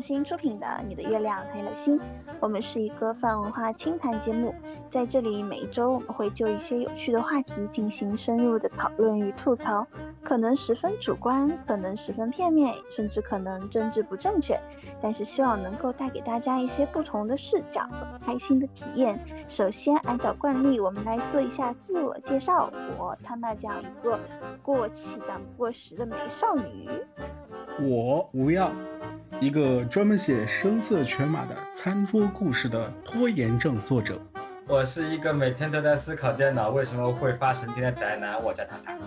新出品的《你的月亮黑了心》，我们是一个泛文化轻谈节目，在这里每一周我们会就一些有趣的话题进行深入的讨论与吐槽，可能十分主观，可能十分片面，甚至可能政治不正确，但是希望能够带给大家一些不同的视角和开心的体验。首先，按照惯例，我们来做一下自我介绍，我他妈叫一个过气但不过时的美少女。我吴耀，一个专门写声色犬马的餐桌故事的拖延症作者。我是一个每天都在思考电脑为什么会发神经的宅男，我叫塔塔。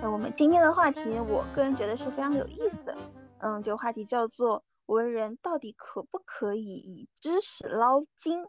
那我们今天的话题，我个人觉得是非常有意思的。嗯，这个话题叫做“文人到底可不可以以知识捞金”。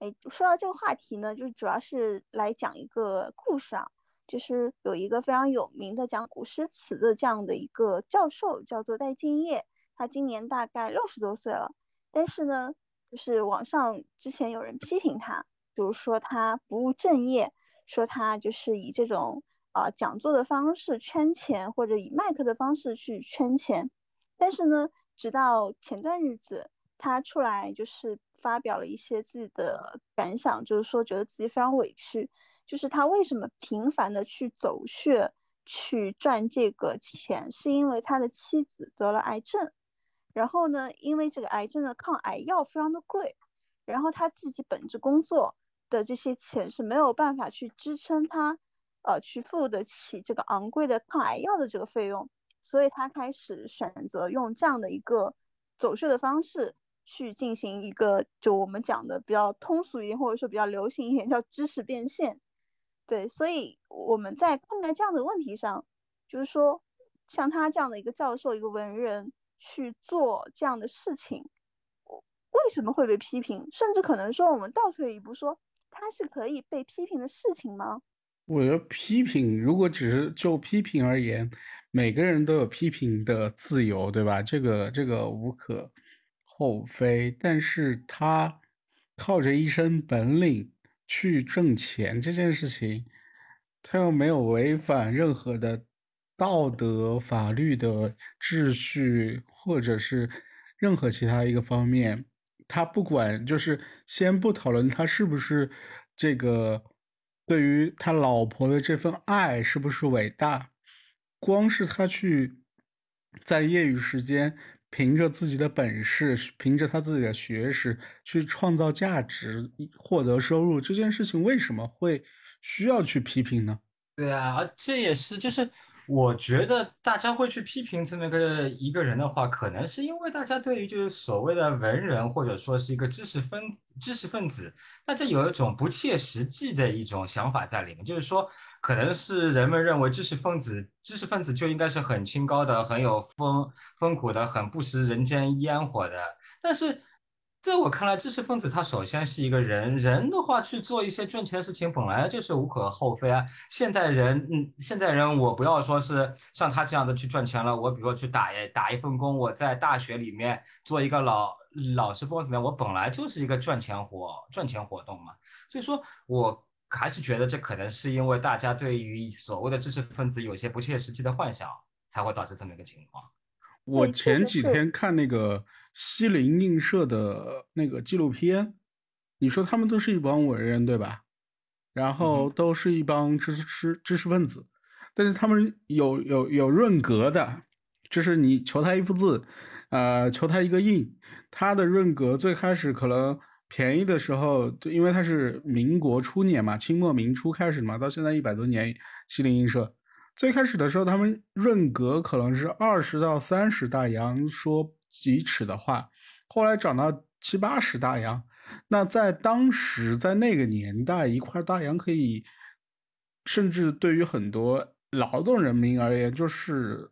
哎，说到这个话题呢，就是主要是来讲一个故事啊。就是有一个非常有名的讲古诗词的这样的一个教授，叫做戴敬业，他今年大概六十多岁了。但是呢，就是网上之前有人批评他，比如说他不务正业，说他就是以这种啊讲座的方式圈钱，或者以卖课的方式去圈钱。但是呢，直到前段日子，他出来就是发表了一些自己的感想，就是说觉得自己非常委屈。就是他为什么频繁的去走穴去赚这个钱，是因为他的妻子得了癌症，然后呢，因为这个癌症的抗癌药非常的贵，然后他自己本职工作的这些钱是没有办法去支撑他，呃，去付得起这个昂贵的抗癌药的这个费用，所以他开始选择用这样的一个走穴的方式去进行一个，就我们讲的比较通俗一点，或者说比较流行一点，叫知识变现。对，所以我们在看待这样的问题上，就是说，像他这样的一个教授、一个文人去做这样的事情，为什么会被批评？甚至可能说，我们倒退一步说，他是可以被批评的事情吗？我觉得批评，如果只是就批评而言，每个人都有批评的自由，对吧？这个这个无可厚非。但是他靠着一身本领。去挣钱这件事情，他又没有违反任何的道德、法律的秩序，或者是任何其他一个方面。他不管，就是先不讨论他是不是这个对于他老婆的这份爱是不是伟大，光是他去在业余时间。凭着自己的本事，凭着他自己的学识去创造价值、获得收入，这件事情为什么会需要去批评呢？对啊，这也是就是。我觉得大家会去批评这么个一个人的话，可能是因为大家对于就是所谓的文人或者说是一个知识分知识分子，大家有一种不切实际的一种想法在里面，就是说，可能是人们认为知识分子知识分子就应该是很清高的、很有风风骨的、很不食人间烟火的，但是。在我看来，知识分子他首先是一个人，人的话去做一些赚钱的事情，本来就是无可厚非啊。现代人，嗯，现代人，我不要说是像他这样的去赚钱了，我比如说去打一打一份工，我在大学里面做一个老老师或怎么样，我本来就是一个赚钱活赚钱活动嘛。所以说，我还是觉得这可能是因为大家对于所谓的知识分子有些不切实际的幻想，才会导致这么一个情况。我前几天看那个西泠印社的那个纪录片，你说他们都是一帮文人对吧？然后都是一帮知识知识分子，但是他们有有有润格的，就是你求他一幅字，呃，求他一个印，他的润格最开始可能便宜的时候，因为他是民国初年嘛，清末明初开始嘛，到现在一百多年，西泠印社。最开始的时候，他们润格可能是二十到三十大洋，说几尺的话，后来涨到七八十大洋。那在当时，在那个年代，一块大洋可以，甚至对于很多劳动人民而言，就是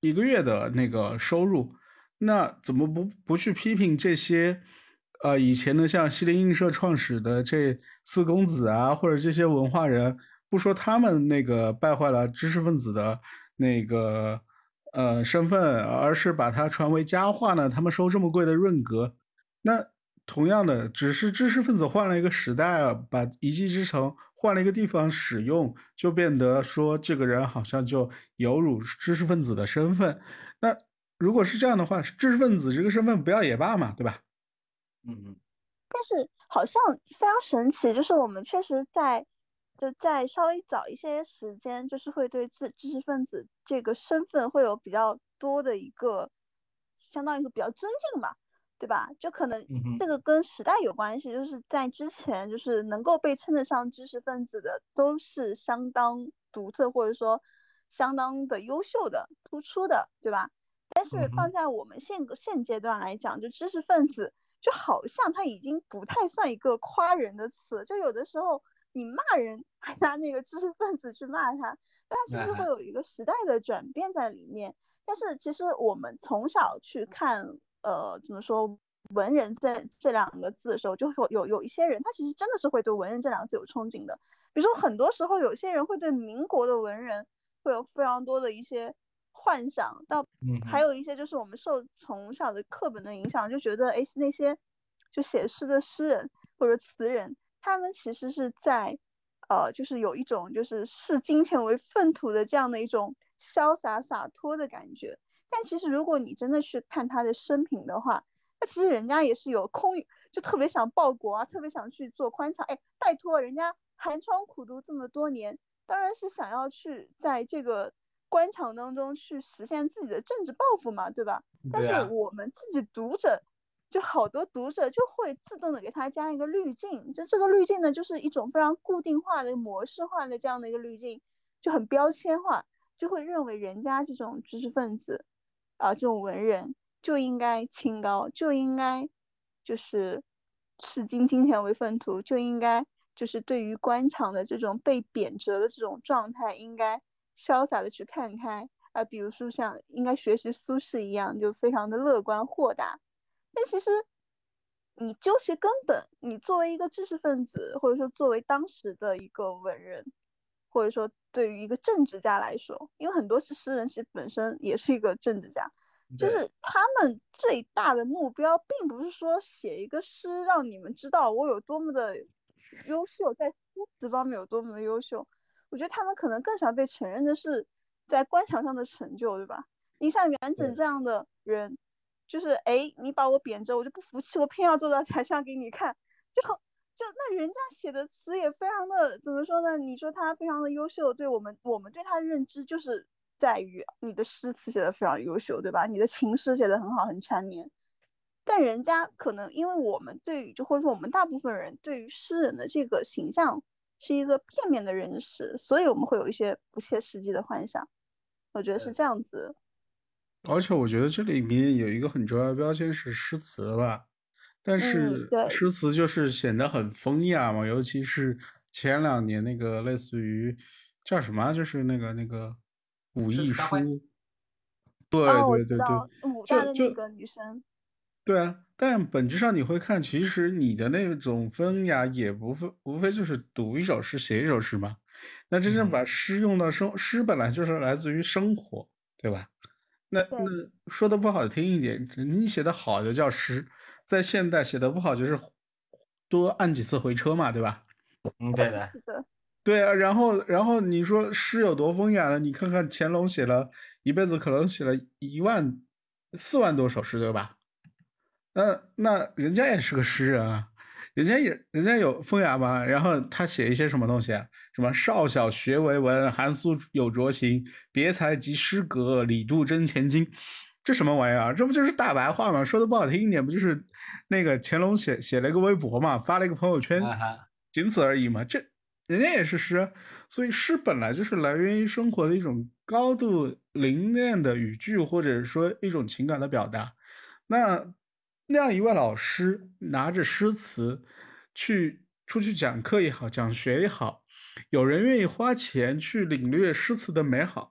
一个月的那个收入。那怎么不不去批评这些，呃，以前的像西泠印社创始的这四公子啊，或者这些文化人？不说他们那个败坏了知识分子的那个呃身份，而是把它传为佳话呢？他们收这么贵的润格，那同样的，只是知识分子换了一个时代啊，把一技之长换了一个地方使用，就变得说这个人好像就有辱知识分子的身份。那如果是这样的话，知识分子这个身份不要也罢嘛，对吧？嗯嗯。但是好像非常神奇，就是我们确实在就在稍微早一些时间，就是会对自知识分子这个身份会有比较多的一个，相当于是比较尊敬吧，对吧？就可能这个跟时代有关系，就是在之前，就是能够被称得上知识分子的，都是相当独特或者说相当的优秀的、突出的，对吧？但是放在我们现现阶段来讲，就知识分子。就好像他已经不太算一个夸人的词，就有的时候你骂人还拿那个知识分子去骂他，但其实会有一个时代的转变在里面。但是其实我们从小去看，呃，怎么说文人在这两个字的时候，就有有有一些人他其实真的是会对文人这两个字有憧憬的。比如说很多时候有些人会对民国的文人会有非常多的一些。幻想到，还有一些就是我们受从小的课本的影响，就觉得哎，那些就写诗的诗人或者词人，他们其实是在，呃，就是有一种就是视金钱为粪土的这样的一种潇洒洒脱的感觉。但其实如果你真的去看他的生平的话，那其实人家也是有空，就特别想报国啊，特别想去做官场。哎，拜托，人家寒窗苦读这么多年，当然是想要去在这个。官场当中去实现自己的政治抱负嘛，对吧？但是我们自己读者，就好多读者就会自动的给他加一个滤镜，就这个滤镜呢，就是一种非常固定化的模式化的这样的一个滤镜，就很标签化，就会认为人家这种知识分子啊，这种文人就应该清高，就应该就是视金金钱为粪土，就应该就是对于官场的这种被贬谪的这种状态应该。潇洒的去看开啊，比如说像应该学习苏轼一样，就非常的乐观豁达。但其实你究其根本，你作为一个知识分子，或者说作为当时的一个文人，或者说对于一个政治家来说，因为很多是诗人，其实本身也是一个政治家，就是他们最大的目标，并不是说写一个诗让你们知道我有多么的优秀，在诗词方面有多么的优秀。我觉得他们可能更想被承认的是在官场上的成就，对吧？你像元稹这样的人，就是哎，你把我贬着，我就不服气，我偏要坐到台上给你看。就就那人家写的词也非常的怎么说呢？你说他非常的优秀，对我们我们对他的认知就是在于你的诗词写的非常优秀，对吧？你的情诗写的很好，很缠绵。但人家可能因为我们对于就或者说我们大部分人对于诗人的这个形象。是一个片面的认识，所以我们会有一些不切实际的幻想。我觉得是这样子。而且我觉得这里面有一个很重要的标签是诗词吧，但是诗词就是显得很风雅嘛，尤其是前两年那个类似于叫什么，就是那个那个武艺书，对对对对，武大的那个女生。对啊，但本质上你会看，其实你的那种风雅也不非无非就是读一首诗，写一首诗嘛。那真正把诗用到生，诗本来就是来自于生活，对吧？那那说的不好听一点，你写的好的叫诗，在现代写的不好就是多按几次回车嘛，对吧？嗯，对的。是的。对啊，然后然后你说诗有多风雅呢？你看看乾隆写了一辈子，可能写了一万四万多首诗，对吧？那那人家也是个诗人啊，人家也人家有风雅嘛，然后他写一些什么东西啊？什么少小学为文，寒苏有拙情，别才及诗格，李杜真前经，这什么玩意儿？这不就是大白话吗？说的不好听一点，不就是那个乾隆写写了一个微博嘛，发了一个朋友圈，仅此而已嘛。这人家也是诗，所以诗本来就是来源于生活的一种高度凝练的语句，或者说一种情感的表达。那。那样一位老师拿着诗词去出去讲课也好，讲学也好，有人愿意花钱去领略诗词的美好，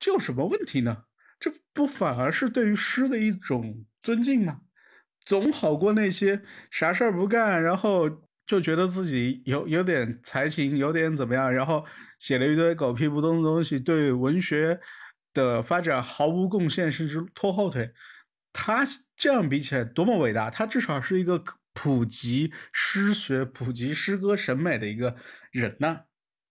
这有什么问题呢？这不反而是对于诗的一种尊敬吗？总好过那些啥事儿不干，然后就觉得自己有有点才情，有点怎么样，然后写了一堆狗屁不通的东西，对文学的发展毫无贡献，甚至拖后腿。他这样比起来多么伟大！他至少是一个普及诗学、普及诗歌审美的一个人呢。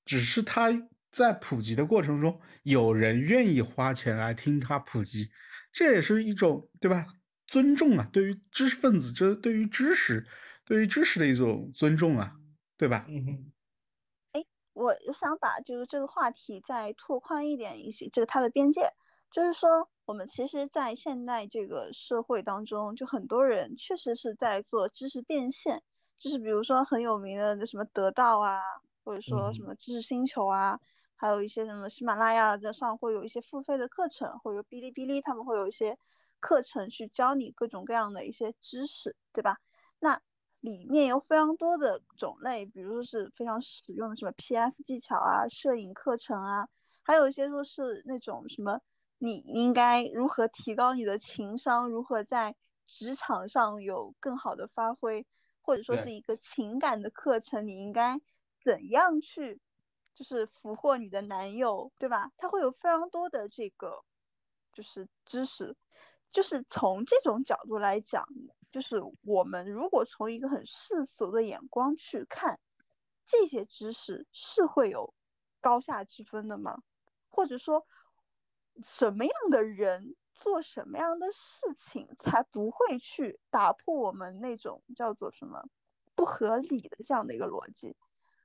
只是他在普及的过程中，有人愿意花钱来听他普及，这也是一种对吧？尊重啊，对于知识分子，这对于知识，对于知识的一种尊重啊，对吧？嗯哼。哎，我想把就是这个话题再拓宽一点，一些这个它的边界，就是说，我们其实，在现代这个社会当中，就很多人确实是在做知识变现，就是比如说很有名的那什么得到啊，或者说什么知识星球啊，还有一些什么喜马拉雅的上会有一些付费的课程，或者哔哩哔哩他们会有一些。课程去教你各种各样的一些知识，对吧？那里面有非常多的种类，比如说是非常实用的什么 PS 技巧啊、摄影课程啊，还有一些说是那种什么你应该如何提高你的情商，如何在职场上有更好的发挥，或者说是一个情感的课程，你应该怎样去就是俘获你的男友，对吧？他会有非常多的这个就是知识。就是从这种角度来讲，就是我们如果从一个很世俗的眼光去看，这些知识是会有高下之分的吗？或者说，什么样的人做什么样的事情才不会去打破我们那种叫做什么不合理的这样的一个逻辑？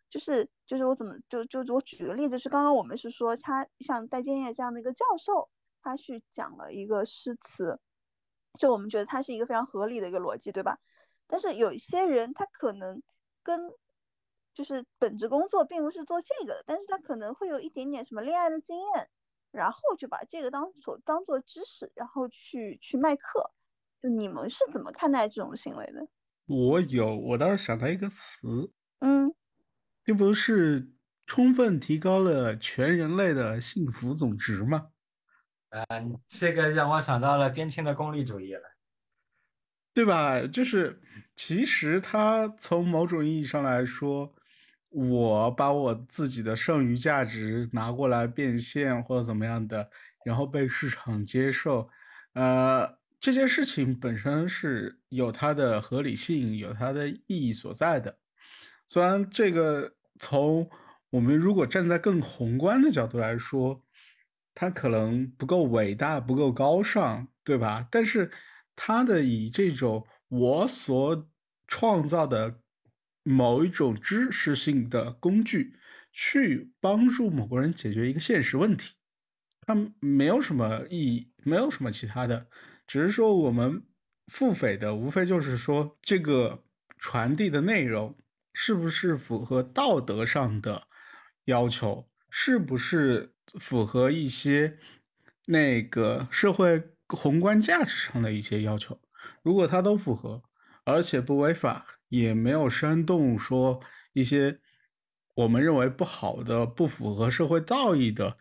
就是就是我怎么就就我举个例子，是刚刚我们是说他像戴建业这样的一个教授。他去讲了一个诗词，就我们觉得他是一个非常合理的一个逻辑，对吧？但是有一些人，他可能跟就是本职工作并不是做这个的，但是他可能会有一点点什么恋爱的经验，然后就把这个当做当做知识，然后去去卖课。就你们是怎么看待这种行为的？我有，我倒是想到一个词，嗯，这不是充分提高了全人类的幸福总值吗？嗯，这个让我想到了边沁的功利主义了，对吧？就是其实他从某种意义上来说，我把我自己的剩余价值拿过来变现或者怎么样的，然后被市场接受，呃，这件事情本身是有它的合理性，有它的意义所在的。虽然这个从我们如果站在更宏观的角度来说。它可能不够伟大，不够高尚，对吧？但是他的以这种我所创造的某一种知识性的工具去帮助某个人解决一个现实问题，它没有什么意义，没有什么其他的，只是说我们付费的无非就是说这个传递的内容是不是符合道德上的要求，是不是？符合一些那个社会宏观价值上的一些要求，如果它都符合，而且不违法，也没有煽动说一些我们认为不好的、不符合社会道义的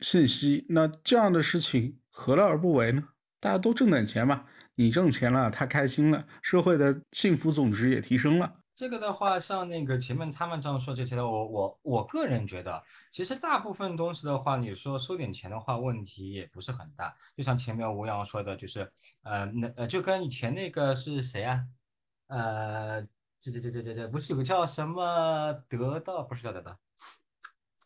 信息，那这样的事情何乐而不为呢？大家都挣点钱嘛，你挣钱了，他开心了，社会的幸福总值也提升了。这个的话，像那个前面他们这样说这些的，我我我个人觉得，其实大部分东西的话，你说收点钱的话，问题也不是很大。就像前面吴阳说的，就是呃，那呃，就跟以前那个是谁啊？呃，这这这这这这，不是有个叫什么得到？不是叫得到。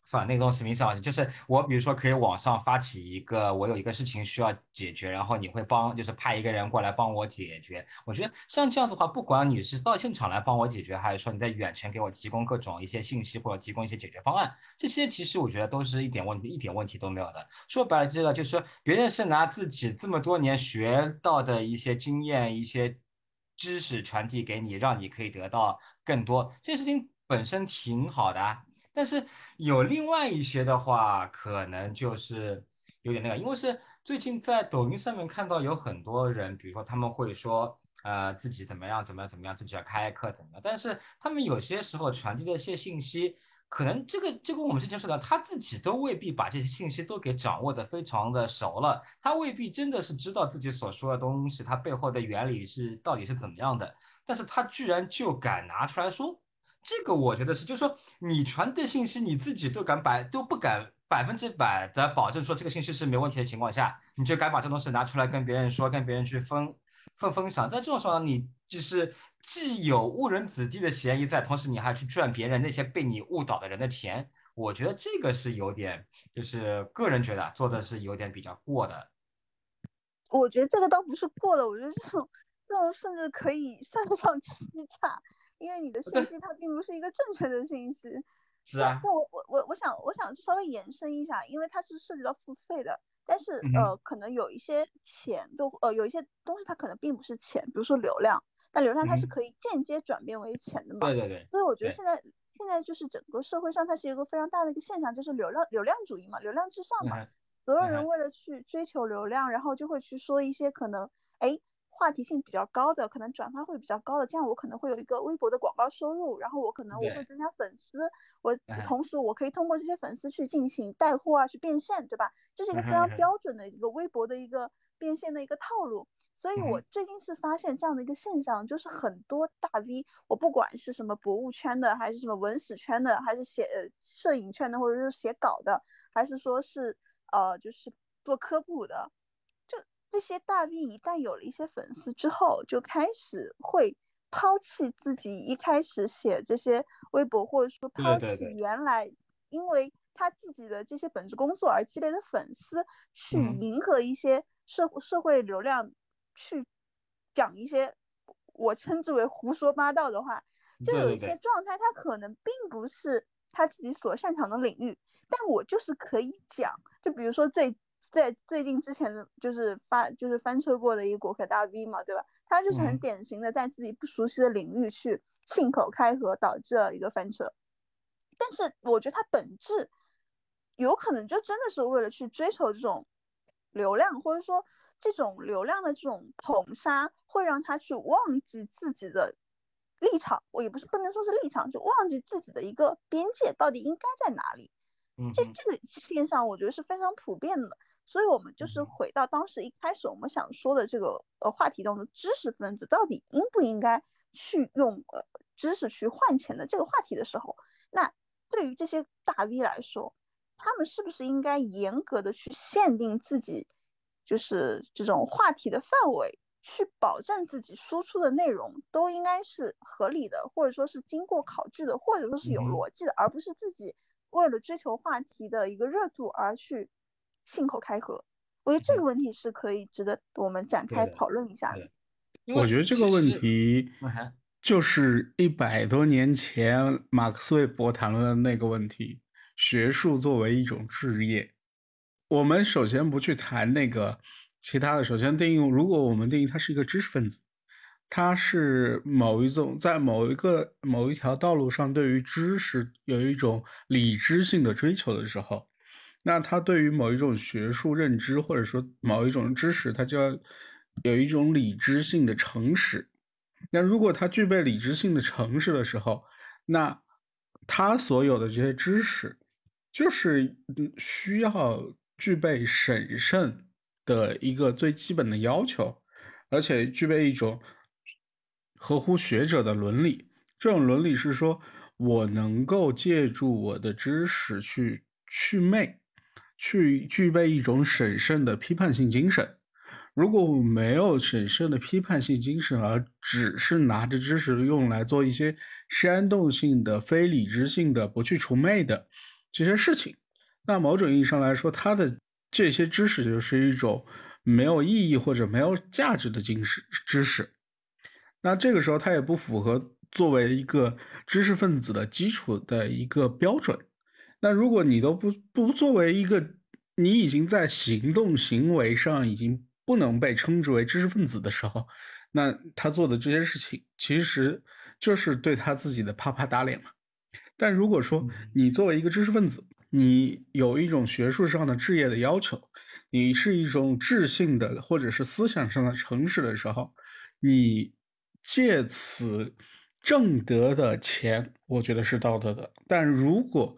算了，那个东西名字忘记。就是我，比如说可以网上发起一个，我有一个事情需要解决，然后你会帮，就是派一个人过来帮我解决。我觉得像这样子的话，不管你是到现场来帮我解决，还是说你在远程给我提供各种一些信息或者提供一些解决方案，这些其实我觉得都是一点问题，一点问题都没有的。说白了，这个就是说别人是拿自己这么多年学到的一些经验、一些知识传递给你，让你可以得到更多，这件事情本身挺好的。但是有另外一些的话，可能就是有点那个，因为是最近在抖音上面看到有很多人，比如说他们会说，呃，自己怎么样怎么样怎么样，自己要开课怎么样，但是他们有些时候传递的一些信息，可能这个就跟我们之前说的，他自己都未必把这些信息都给掌握的非常的熟了，他未必真的是知道自己所说的东西，它背后的原理是到底是怎么样的，但是他居然就敢拿出来说。这个我觉得是，就是说你传递信息，你自己都敢百都不敢百分之百的保证说这个信息是没问题的情况下，你就敢把这东西拿出来跟别人说，跟别人去分分分享。在这种时候，你就是既有误人子弟的嫌疑在，同时你还去赚别人那些被你误导的人的钱。我觉得这个是有点，就是个人觉得做的是有点比较过的。我觉得这个倒不是过了，我觉得这种这种甚至可以算得上欺诈，因为你的信息它并不是一个正确的信息。是啊。那我我我我想我想稍微延伸一下，因为它是涉及到付费的，但是呃可能有一些钱都呃有一些东西它可能并不是钱，比如说流量，但流量它是可以间接转变为钱的嘛。对对对。所以我觉得现在现在就是整个社会上它是一个非常大的一个现象，就是流量流量主义嘛，流量至上嘛。所有人为了去追求流量，然后就会去说一些可能哎话题性比较高的，可能转发会比较高的，这样我可能会有一个微博的广告收入，然后我可能我会增加粉丝，我同时我可以通过这些粉丝去进行带货啊，去变现，对吧？这是一个非常标准的一个微博的一个变现的一个套路。所以我最近是发现这样的一个现象，就是很多大 V，我不管是什么博物圈的，还是什么文史圈的，还是写摄影圈的，或者是写稿的，还是说是。呃，就是做科普的，就这些大 V 一旦有了一些粉丝之后，就开始会抛弃自己一开始写这些微博，或者说抛弃原来因为他自己的这些本职工作而积累的粉丝，去迎合一些社社会流量，去讲一些我称之为胡说八道的话，就有一些状态，他可能并不是他自己所擅长的领域。但我就是可以讲，就比如说最在最近之前的就是发就是翻车过的一个国客大 V 嘛，对吧？他就是很典型的在自己不熟悉的领域去信口开河，导致了一个翻车。但是我觉得他本质有可能就真的是为了去追求这种流量，或者说这种流量的这种捧杀，会让他去忘记自己的立场。我也不是不能说是立场，就忘记自己的一个边界到底应该在哪里。这这个现象我觉得是非常普遍的，所以我们就是回到当时一开始我们想说的这个呃话题当中，知识分子到底应不应该去用呃知识去换钱的这个话题的时候，那对于这些大 V 来说，他们是不是应该严格的去限定自己就是这种话题的范围，去保证自己输出的内容都应该是合理的，或者说是经过考据的，或者说是有逻辑的，而不是自己。为了追求话题的一个热度而去信口开河，我觉得这个问题是可以值得我们展开讨论一下的。我觉得这个问题就是一百多年前马克思韦伯谈论的那个问题：学术作为一种职业。我们首先不去谈那个其他的，首先定义，如果我们定义他是一个知识分子。他是某一种在某一个某一条道路上，对于知识有一种理知性的追求的时候，那他对于某一种学术认知或者说某一种知识，他就要有一种理知性的诚实。那如果他具备理知性的诚实的时候，那他所有的这些知识，就是需要具备审慎的一个最基本的要求，而且具备一种。合乎学者的伦理，这种伦理是说，我能够借助我的知识去祛魅，去具备一种审慎的批判性精神。如果我没有审慎的批判性精神，而只是拿着知识用来做一些煽动性的、非理智性的、不去除魅的这些事情，那某种意义上来说，他的这些知识就是一种没有意义或者没有价值的精识知识。那这个时候，他也不符合作为一个知识分子的基础的一个标准。那如果你都不不作为一个，你已经在行动行为上已经不能被称之为知识分子的时候，那他做的这些事情其实就是对他自己的啪啪打脸嘛。但如果说你作为一个知识分子，你有一种学术上的置业的要求，你是一种智性的或者是思想上的诚实的时候，你。借此挣得的钱，我觉得是道德的。但如果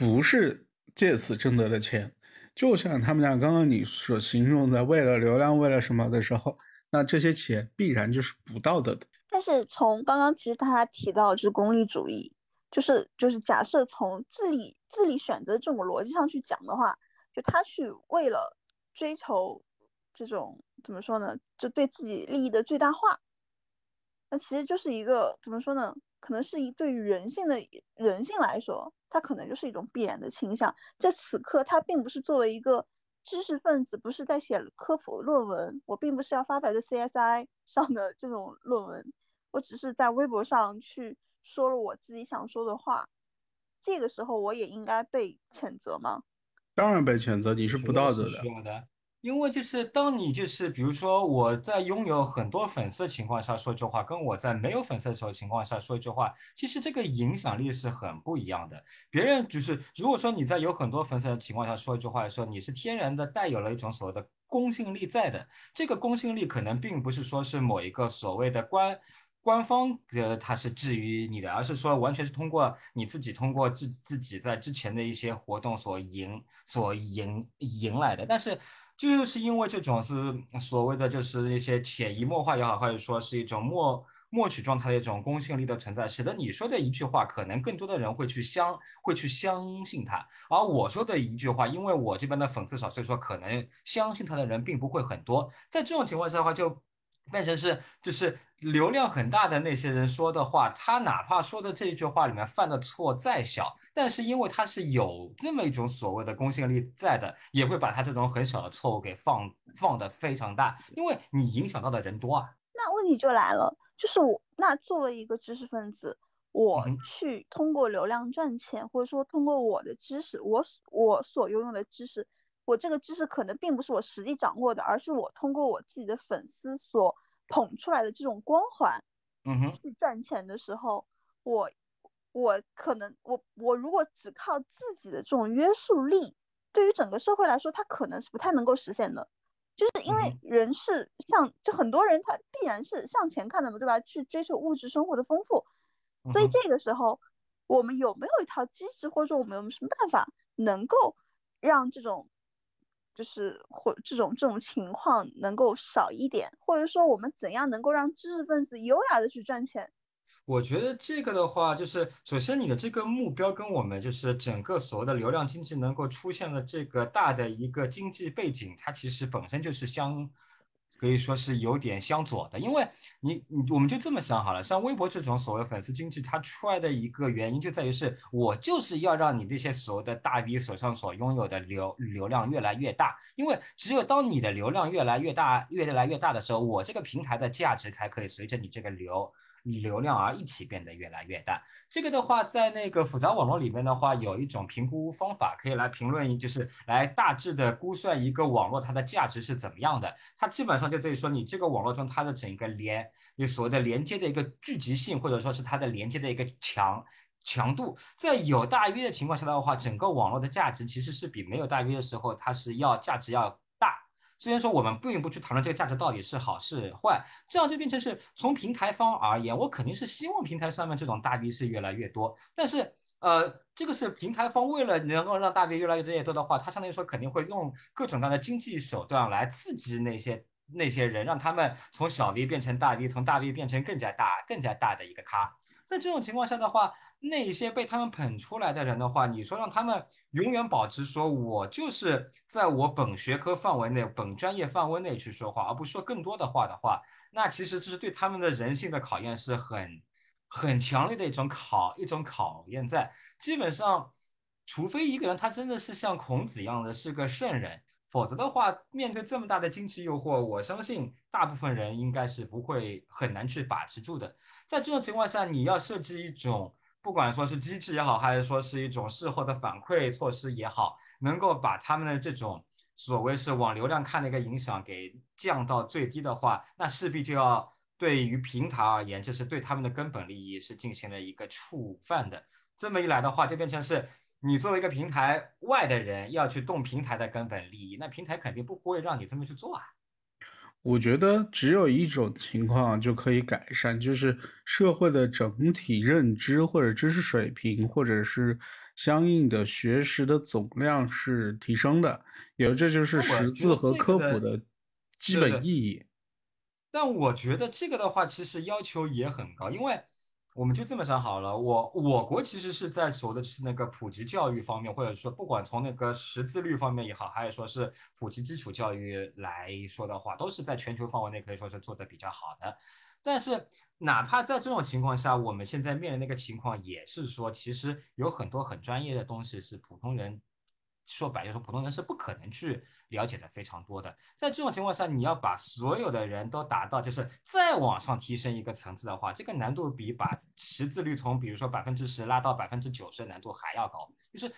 不是借此挣得的钱，就像他们俩刚刚你所形容的，为了流量，为了什么的时候，那这些钱必然就是不道德的。但是从刚刚其实他提到就是功利主义，就是就是假设从自理自理选择这种逻辑上去讲的话，就他去为了追求这种怎么说呢，就对自己利益的最大化。那其实就是一个怎么说呢？可能是一对于人性的人性来说，它可能就是一种必然的倾向。在此刻，它并不是作为一个知识分子，不是在写科普论文，我并不是要发表在 CSI 上的这种论文，我只是在微博上去说了我自己想说的话。这个时候，我也应该被谴责吗？当然被谴责，你是不道德的。因为就是当你就是比如说我在拥有很多粉丝的情况下说一句话，跟我在没有粉丝的时候情况下说一句话，其实这个影响力是很不一样的。别人就是如果说你在有很多粉丝的情况下说一句话的时候，你是天然的带有了一种所谓的公信力在的。这个公信力可能并不是说是某一个所谓的官官方的他是置于你的，而是说完全是通过你自己通过自自己在之前的一些活动所赢所赢赢来的。但是。就是因为这种是所谓的，就是一些潜移默化也好，或者说是一种默默许状态的一种公信力的存在，使得你说的一句话，可能更多的人会去相会去相信他，而我说的一句话，因为我这边的粉丝少，所以说可能相信他的人并不会很多。在这种情况下的话，就。变成是就是流量很大的那些人说的话，他哪怕说的这一句话里面犯的错再小，但是因为他是有这么一种所谓的公信力在的，也会把他这种很小的错误给放放的非常大，因为你影响到的人多啊。那问题就来了，就是我那作为一个知识分子，我去通过流量赚钱，或者说通过我的知识，我我所拥有的知识。我这个知识可能并不是我实际掌握的，而是我通过我自己的粉丝所捧出来的这种光环，嗯哼，去赚钱的时候，我我可能我我如果只靠自己的这种约束力，对于整个社会来说，它可能是不太能够实现的，就是因为人是向就很多人他必然是向前看的嘛，对吧？去追求物质生活的丰富，所以这个时候我们有没有一套机制，或者说我们有什么办法能够让这种就是或这种这种情况能够少一点，或者说我们怎样能够让知识分子优雅的去赚钱？我觉得这个的话，就是首先你的这个目标跟我们就是整个所谓的流量经济能够出现的这个大的一个经济背景，它其实本身就是相。可以说是有点向左的，因为你你我们就这么想好了，像微博这种所谓粉丝经济，它出来的一个原因就在于是我就是要让你这些所谓的大 V 手上所拥有的流流量越来越大，因为只有当你的流量越来越大、越来越大的时候，我这个平台的价值才可以随着你这个流。你流量而一起变得越来越大，这个的话，在那个复杂网络里面的话，有一种评估方法可以来评论，就是来大致的估算一个网络它的价值是怎么样的。它基本上就等于说，你这个网络中它的整个连，你所谓的连接的一个聚集性，或者说是它的连接的一个强强度，在有大 V 的情况下的话，整个网络的价值其实是比没有大 V 的时候，它是要价值要。虽然说我们并不去讨论这个价值到底是好是坏，这样就变成是从平台方而言，我肯定是希望平台上面这种大 V 是越来越多。但是，呃，这个是平台方为了能够让大 V 越来越多的话，它相当于说肯定会用各种各样的经济手段来刺激那些那些人，让他们从小 V 变成大 V，从大 V 变成更加大、更加大的一个咖。在这种情况下的话，那些被他们捧出来的人的话，你说让他们永远保持说，我就是在我本学科范围内、本专业范围内去说话，而不说更多的话的话，那其实这是对他们的人性的考验，是很很强烈的一种考一种考验。在基本上，除非一个人他真的是像孔子一样的是个圣人，否则的话，面对这么大的经济诱惑，我相信大部分人应该是不会很难去把持住的。在这种情况下，你要设计一种。不管说是机制也好，还是说是一种事后的反馈措施也好，能够把他们的这种所谓是往流量看的一个影响给降到最低的话，那势必就要对于平台而言，这是对他们的根本利益是进行了一个触犯的。这么一来的话，就变成是你作为一个平台外的人要去动平台的根本利益，那平台肯定不会让你这么去做啊。我觉得只有一种情况就可以改善，就是社会的整体认知或者知识水平，或者是相应的学识的总量是提升的，也这就是识字和科普的基本意义。但我觉得这个的话，其实要求也很高，因为。我们就这么想好了，我我国其实是在说的是那个普及教育方面，或者说不管从那个识字率方面也好，还是说是普及基础教育来说的话，都是在全球范围内可以说是做的比较好的。但是哪怕在这种情况下，我们现在面临的一个情况也是说，其实有很多很专业的东西是普通人。说白就是，普通人是不可能去了解的非常多的。在这种情况下，你要把所有的人都达到，就是再往上提升一个层次的话，这个难度比把识字率从比如说百分之十拉到百分之九十的难度还要高。就是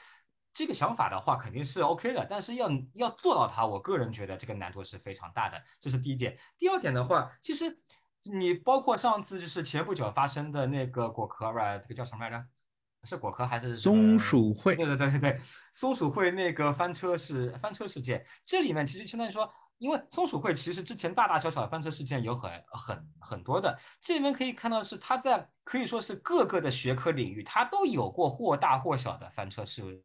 这个想法的话，肯定是 OK 的，但是要要做到它，我个人觉得这个难度是非常大的。这是第一点。第二点的话，其实你包括上次就是前不久发生的那个果壳吧，这个叫什么来着？是果壳还是松鼠会？对对对对对，松鼠会那个翻车是翻车事件，这里面其实相当于说，因为松鼠会其实之前大大小小的翻车事件有很很很多的，这里面可以看到是它在可以说是各个的学科领域，它都有过或大或小的翻车事。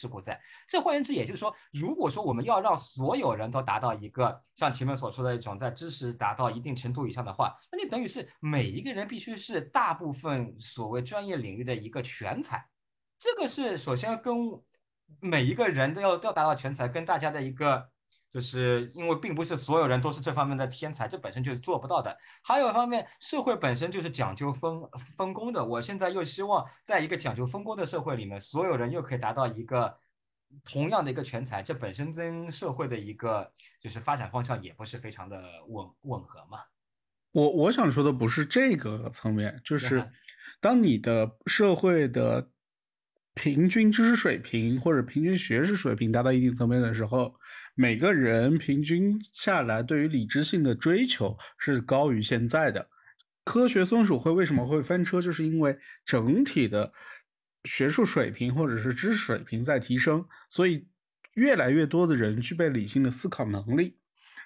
事故在这，换言之，也就是说，如果说我们要让所有人都达到一个像前面所说的一种在知识达到一定程度以上的话，那你等于是每一个人必须是大部分所谓专业领域的一个全才。这个是首先跟每一个人都要都要达到全才，跟大家的一个。就是因为并不是所有人都是这方面的天才，这本身就是做不到的。还有一方面，社会本身就是讲究分分工的。我现在又希望在一个讲究分工的社会里面，所有人又可以达到一个同样的一个全才，这本身跟社会的一个就是发展方向也不是非常的吻吻合嘛。我我想说的不是这个层面，就是当你的社会的。平均知识水平或者平均学识水平达到一定层面的时候，每个人平均下来对于理智性的追求是高于现在的。科学松鼠会为什么会翻车？就是因为整体的学术水平或者是知识水平在提升，所以越来越多的人具备理性的思考能力。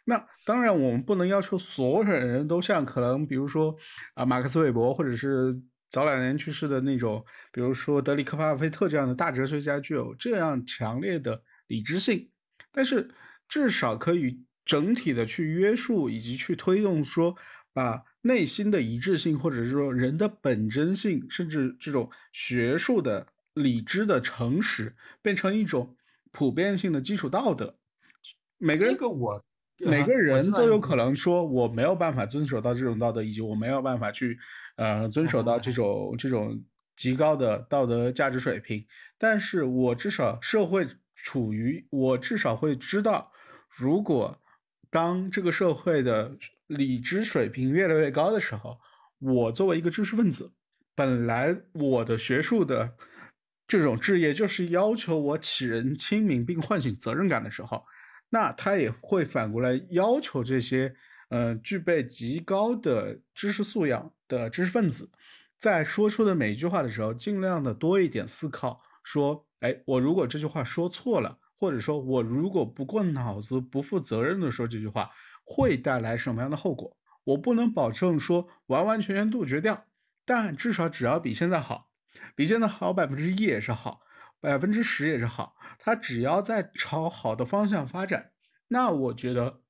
那当然，我们不能要求所有人都像可能，比如说啊，马克思韦伯或者是。早两年去世的那种，比如说德里克·巴菲特这样的大哲学家，具有这样强烈的理智性，但是至少可以整体的去约束以及去推动，说把内心的一致性，或者是说人的本真性，甚至这种学术的理智的诚实，变成一种普遍性的基础道德。每个人，这个我。每个人都有可能说我没有办法遵守到这种道德，以及我没有办法去，呃，遵守到这种这种极高的道德价值水平。但是我至少社会处于，我至少会知道，如果当这个社会的理智水平越来越高的时候，我作为一个知识分子，本来我的学术的这种置业就是要求我启人亲民并唤醒责任感的时候。那他也会反过来要求这些，呃，具备极高的知识素养的知识分子，在说出的每一句话的时候，尽量的多一点思考。说，哎，我如果这句话说错了，或者说我如果不过脑子、不负责任的说这句话，会带来什么样的后果？我不能保证说完完全全杜绝掉，但至少只要比现在好，比现在好百分之一也是好。百分之十也是好，它只要在朝好的方向发展，那我觉得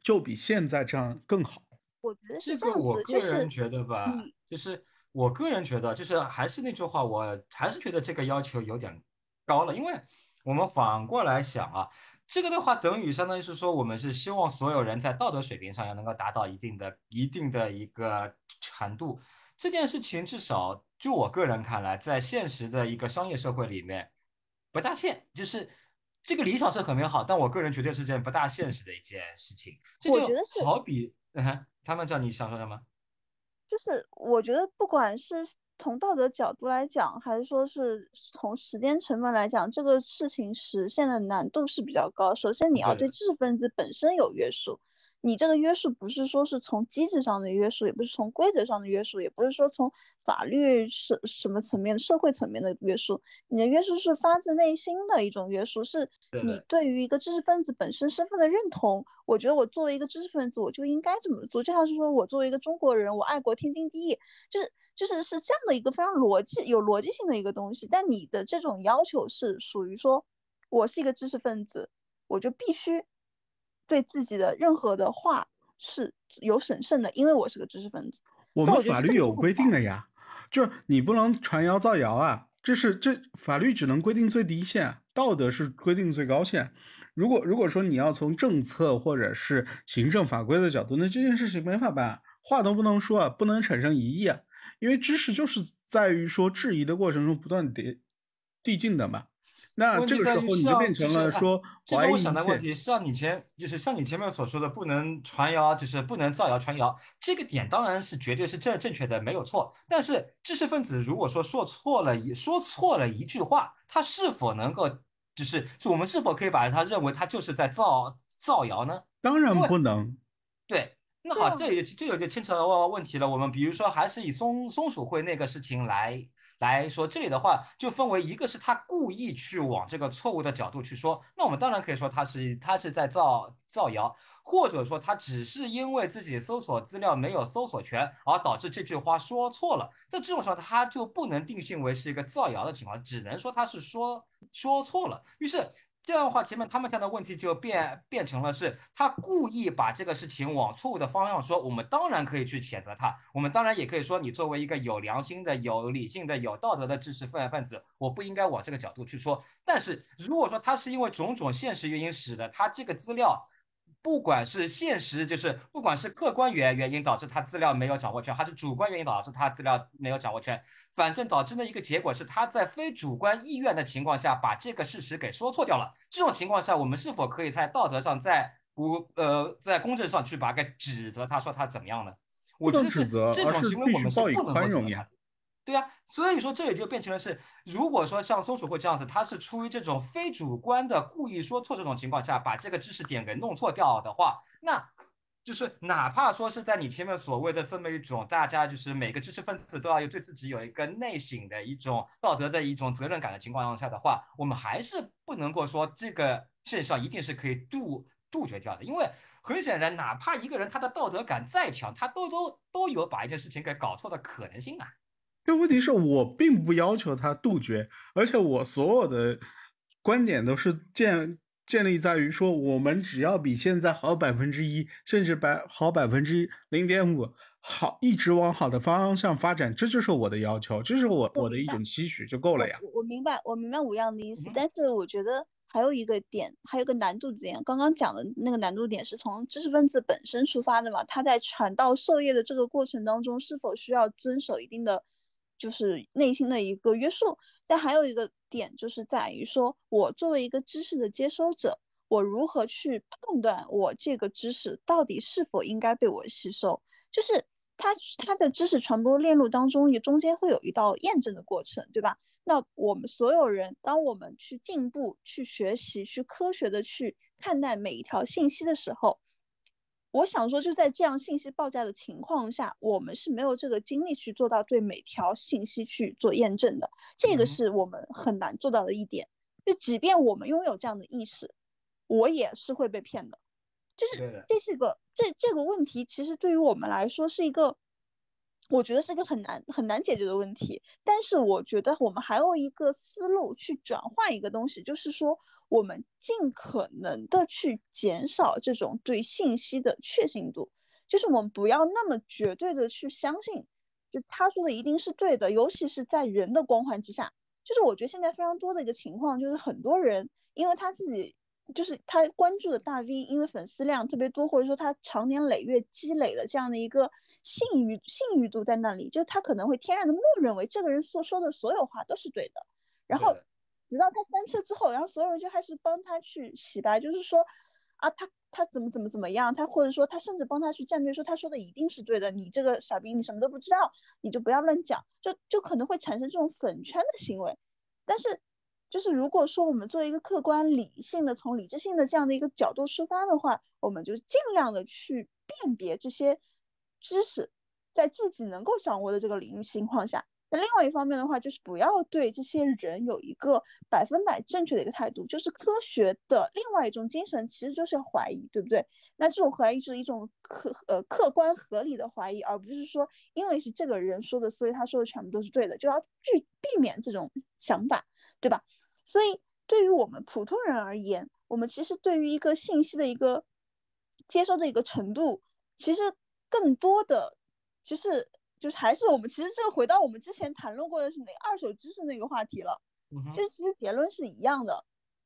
就比现在这样更好。我觉得这个，我个人觉得吧，就是我个人觉得，就是还是那句话，我还是觉得这个要求有点高了，因为我们反过来想啊，这个的话等于相当于是说，我们是希望所有人在道德水平上要能够达到一定的、一定的一个程度。这件事情至少就我个人看来，在现实的一个商业社会里面不大现，就是这个理想是很美好，但我个人觉得是件不大现实的一件事情。我觉得是好比，嗯，他们叫你想说什么？就是我觉得，不管是从道德角度来讲，还是说是从时间成本来讲，这个事情实现的难度是比较高。首先，你要对知识分子本身有约束。你这个约束不是说是从机制上的约束，也不是从规则上的约束，也不是说从法律是什么层面、社会层面的约束。你的约束是发自内心的一种约束，是你对于一个知识分子本身身份的认同。我觉得我作为一个知识分子，我就应该这么做。就像是说我作为一个中国人，我爱国天经地义，就是就是是这样的一个非常逻辑、有逻辑性的一个东西。但你的这种要求是属于说，我是一个知识分子，我就必须。对自己的任何的话是有审慎的，因为我是个知识分子。我们法律有规定的呀，就是你不能传谣造谣啊，这是这法律只能规定最低限，道德是规定最高限。如果如果说你要从政策或者是行政法规的角度，那这件事情没法办。话都不能说啊，不能产生疑义啊，因为知识就是在于说质疑的过程中不断迭递进的嘛。那这个时候你就变成了说怀疑我想的问题，像你前就是像你前面所说的，不能传谣，就是不能造谣传谣。这个点当然是绝对是正正确的，没有错。但是知识分子如果说说错了一说错了一句话，他是否能够就是我们是否可以把他认为他就是在造造谣呢？当然不能。对，那好，这也这个就牵扯到问题了。我们比如说还是以松松鼠会那个事情来。来说这里的话，就分为一个是他故意去往这个错误的角度去说，那我们当然可以说他是他是在造造谣，或者说他只是因为自己搜索资料没有搜索全，而导致这句话说错了。在这种时候，他就不能定性为是一个造谣的情况，只能说他是说说错了。于是。这样的话，前面他们讲的问题就变变成了是他故意把这个事情往错误的方向说。我们当然可以去谴责他，我们当然也可以说，你作为一个有良心的、有理性的、有道德的知识分分子，我不应该往这个角度去说。但是如果说他是因为种种现实原因使得他这个资料。不管是现实，就是不管是客观原原因导致他资料没有掌握全，还是主观原因导致他资料没有掌握全，反正导致的一个结果是他在非主观意愿的情况下把这个事实给说错掉了。这种情况下，我们是否可以在道德上，在不呃在公正上去把给指责他说他怎么样呢？我觉得是这种行为我们是不能够容呀。对呀，所以说这里就变成了是，如果说像松鼠会这样子，他是出于这种非主观的故意说错这种情况下，把这个知识点给弄错掉的话，那就是哪怕说是在你前面所谓的这么一种大家就是每个知识分子都要有对自己有一个内省的一种道德的一种责任感的情况下的话，我们还是不能够说这个现象一定是可以杜杜绝掉的，因为很显然，哪怕一个人他的道德感再强，他都都都有把一件事情给搞错的可能性啊。但问题是我并不要求他杜绝，而且我所有的观点都是建建立在于说，我们只要比现在好百分之一，甚至百好百分之零点五，好一直往好的方向发展，这就是我的要求，这是我我的一种期许就够了呀。我明白，我明白五样的意思，但是我觉得还有一个点，还有个难度点。刚刚讲的那个难度点是从知识分子本身出发的嘛？他在传道授业的这个过程当中，是否需要遵守一定的？就是内心的一个约束，但还有一个点就是在于说，我作为一个知识的接收者，我如何去判断我这个知识到底是否应该被我吸收？就是它它的知识传播链路当中，也中间会有一道验证的过程，对吧？那我们所有人，当我们去进步、去学习、去科学的去看待每一条信息的时候。我想说，就在这样信息爆炸的情况下，我们是没有这个精力去做到对每条信息去做验证的，这个是我们很难做到的一点。就即便我们拥有这样的意识，我也是会被骗的。就是这是个这这个问题，其实对于我们来说是一个，我觉得是一个很难很难解决的问题。但是我觉得我们还有一个思路去转换一个东西，就是说。我们尽可能的去减少这种对信息的确信度，就是我们不要那么绝对的去相信，就他说的一定是对的，尤其是在人的光环之下。就是我觉得现在非常多的一个情况，就是很多人因为他自己就是他关注的大 V，因为粉丝量特别多，或者说他长年累月积累的这样的一个信誉信誉度在那里，就是他可能会天然的默认为这个人所说的所有话都是对的，然后。直到他翻车之后，然后所有人就开始帮他去洗白，就是说，啊，他他怎么怎么怎么样，他或者说他甚至帮他去站队，说他说的一定是对的，你这个傻逼，你什么都不知道，你就不要乱讲，就就可能会产生这种粉圈的行为。但是，就是如果说我们作为一个客观理性的，从理智性的这样的一个角度出发的话，我们就尽量的去辨别这些知识，在自己能够掌握的这个领域情况下。那另外一方面的话，就是不要对这些人有一个百分百正确的一个态度。就是科学的另外一种精神，其实就是要怀疑，对不对？那这种怀疑是一种客呃客观合理的怀疑，而不是说因为是这个人说的，所以他说的全部都是对的，就要去避免这种想法，对吧？所以对于我们普通人而言，我们其实对于一个信息的一个接收的一个程度，其实更多的就是。就是还是我们其实这个回到我们之前谈论过的是那二手知识那个话题了，就其实结论是一样的，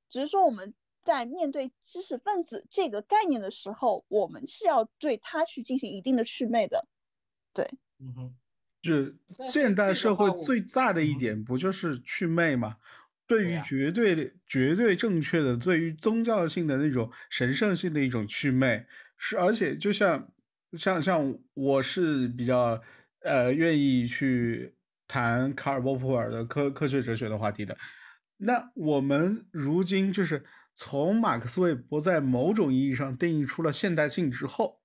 只是说我们在面对知识分子这个概念的时候，我们是要对他去进行一定的祛魅的，对，嗯哼，就现代社会最大的一点不就是祛魅吗？对于绝对的绝对正确的，对于宗教性的那种神圣性的一种祛魅，是而且就像像像我是比较呃愿意去谈卡尔波普尔的科科学哲学的话题的。那我们如今就是从马克思韦伯在某种意义上定义出了现代性之后，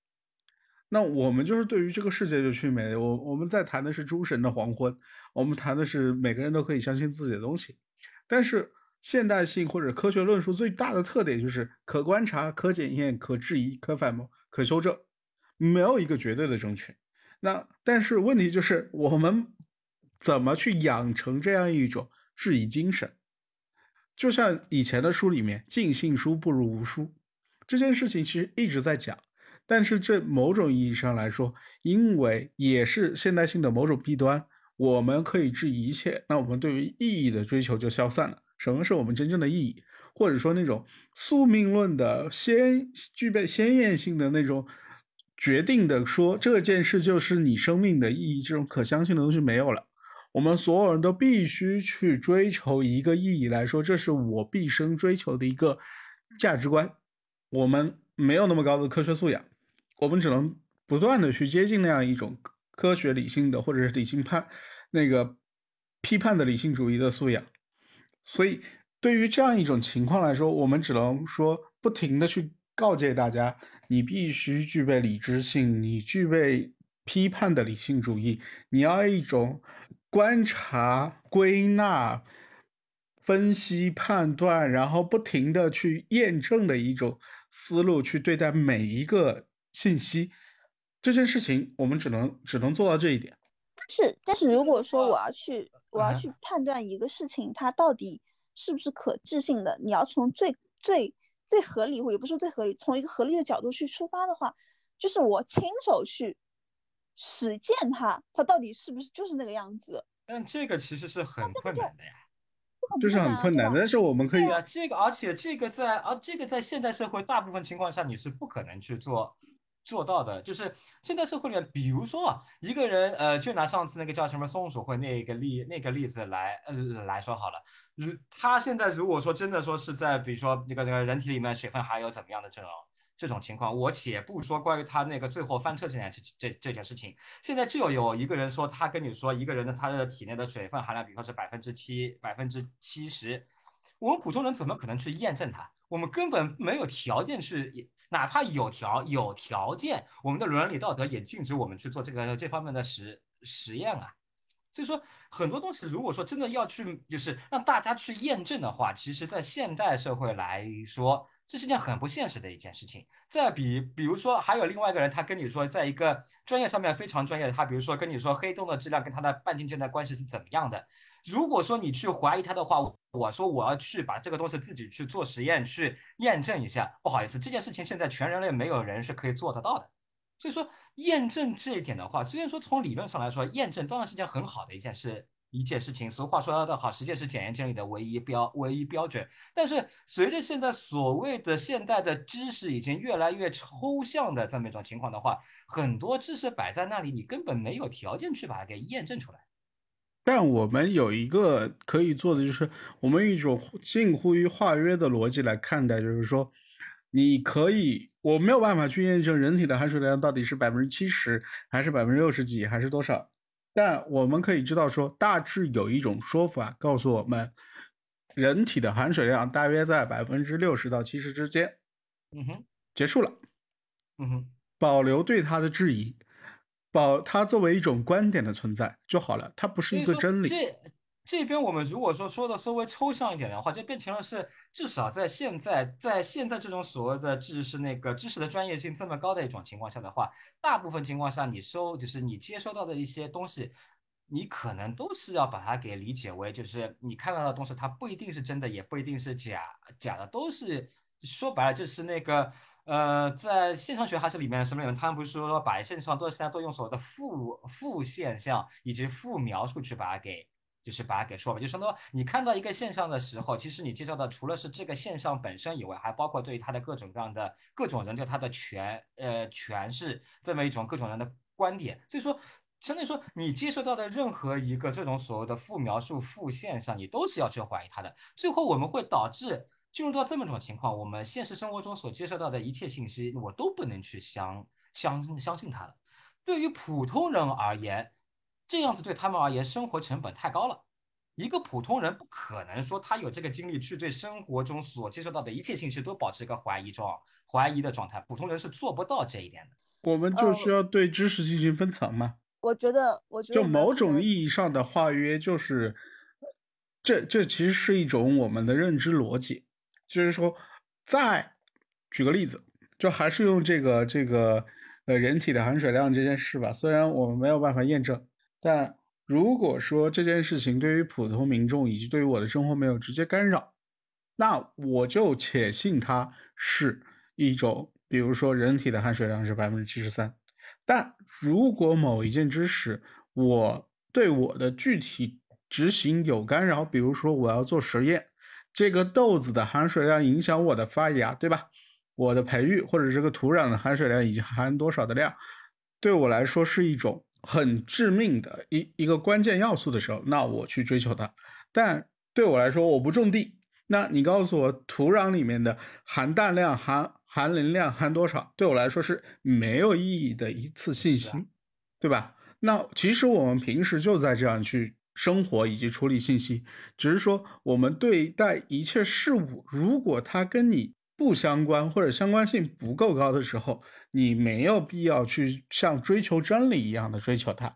那我们就是对于这个世界就去美。我我们在谈的是诸神的黄昏，我们谈的是每个人都可以相信自己的东西。但是现代性或者科学论述最大的特点就是可观察、可检验、可质疑、可反驳、可修正，没有一个绝对的正确。那但是问题就是我们怎么去养成这样一种质疑精神？就像以前的书里面“尽信书不如无书”这件事情，其实一直在讲。但是这某种意义上来说，因为也是现代性的某种弊端。我们可以质疑一切，那我们对于意义的追求就消散了。什么是我们真正的意义？或者说那种宿命论的鲜具备鲜艳性的那种决定的说这件事就是你生命的意义，这种可相信的东西没有了。我们所有人都必须去追求一个意义来说，这是我毕生追求的一个价值观。我们没有那么高的科学素养，我们只能不断的去接近那样一种。科学理性的，或者是理性判那个批判的理性主义的素养，所以对于这样一种情况来说，我们只能说不停的去告诫大家，你必须具备理智性，你具备批判的理性主义，你要一种观察、归纳、分析、判断，然后不停的去验证的一种思路去对待每一个信息。这件事情我们只能只能做到这一点，但是但是如果说我要去我要去判断一个事情它到底是不是可置信的，你要从最最最合理我也不是最合理，从一个合理的角度去出发的话，就是我亲手去实践它，它到底是不是就是那个样子？但这个其实是很困难的呀，就是很困难，但是我们可以啊，这个而且这个在啊这个在现代社会大部分情况下你是不可能去做。做到的就是现在社会里面，比如说啊，一个人，呃，就拿上次那个叫什么松鼠会那个例那个例子来，呃，来说好了。如他现在如果说真的说是在，比如说那个那个人体里面水分含有怎么样的这种这种情况，我且不说关于他那个最后翻车这件这这这件事情，现在就有一个人说他跟你说一个人的他的体内的水分含量，比如说是百分之七百分之七十，我们普通人怎么可能去验证它？我们根本没有条件去。哪怕有条有条件，我们的伦理道德也禁止我们去做这个这方面的实实验啊。所以说，很多东西如果说真的要去，就是让大家去验证的话，其实，在现代社会来说，这是件很不现实的一件事情。再比，比如说，还有另外一个人，他跟你说，在一个专业上面非常专业，他比如说跟你说黑洞的质量跟它的半径间的关系是怎么样的。如果说你去怀疑他的话，我说我要去把这个东西自己去做实验去验证一下。不好意思，这件事情现在全人类没有人是可以做得到的。所以说验证这一点的话，虽然说从理论上来说，验证当然是件很好的一件事一件事情。俗话说得好，实践是检验真理的唯一标唯一标准。但是随着现在所谓的现代的知识已经越来越抽象的这么一种情况的话，很多知识摆在那里，你根本没有条件去把它给验证出来。但我们有一个可以做的，就是我们一种近乎于化约的逻辑来看待，就是说，你可以，我没有办法去验证人体的含水量到底是百分之七十，还是百分之六十几，还是多少，但我们可以知道说，大致有一种说法告诉我们，人体的含水量大约在百分之六十到七十之间。嗯哼，结束了。嗯哼，保留对它的质疑。保它作为一种观点的存在就好了，它不是一个真理。这这边我们如果说说的稍微抽象一点的话，就变成了是至少在现在，在现在这种所谓的知识那个知识的专业性这么高的一种情况下的话，大部分情况下你收就是你接收到的一些东西，你可能都是要把它给理解为就是你看到的东西，它不一定是真的，也不一定是假假的，都是说白了就是那个。呃，在线上学还是里面什么里面，他们不是说把线上都现在都用所谓的负负现象以及负描述去把它给，就是把它给说吧，就是说你看到一个现象的时候，其实你介绍的除了是这个现象本身以外，还包括对于它的各种各样的各种人对它的诠呃诠释这么一种各种人的观点。所以说，相当于说你接受到的任何一个这种所谓的负描述、负现象，你都是要去怀疑它的。最后我们会导致进入到这么一种情况，我们现实生活中所接受到的一切信息，我都不能去相相相信它了。对于普通人而言，这样子对他们而言，生活成本太高了。一个普通人不可能说他有这个精力去对生活中所接受到的一切信息都保持一个怀疑状、怀疑的状态。普通人是做不到这一点的。我们就需要对知识进行分层嘛？我觉得，我觉得就某种意义上的化约，就是这这其实是一种我们的认知逻辑，就是说，在举个例子，就还是用这个这个呃人体的含水量这件事吧。虽然我们没有办法验证，但如果说这件事情对于普通民众以及对于我的生活没有直接干扰，那我就且信它是一种，比如说人体的含水量是百分之七十三。但如果某一件知识我对我的具体执行有干扰，比如说我要做实验，这个豆子的含水量影响我的发芽，对吧？我的培育或者这个土壤的含水量以及含多少的量，对我来说是一种很致命的一一个关键要素的时候，那我去追求它。但对我来说，我不种地，那你告诉我土壤里面的含氮量含。含磷量含多少，对我来说是没有意义的一次信息，对吧？那其实我们平时就在这样去生活以及处理信息，只是说我们对待一切事物，如果它跟你不相关或者相关性不够高的时候，你没有必要去像追求真理一样的追求它，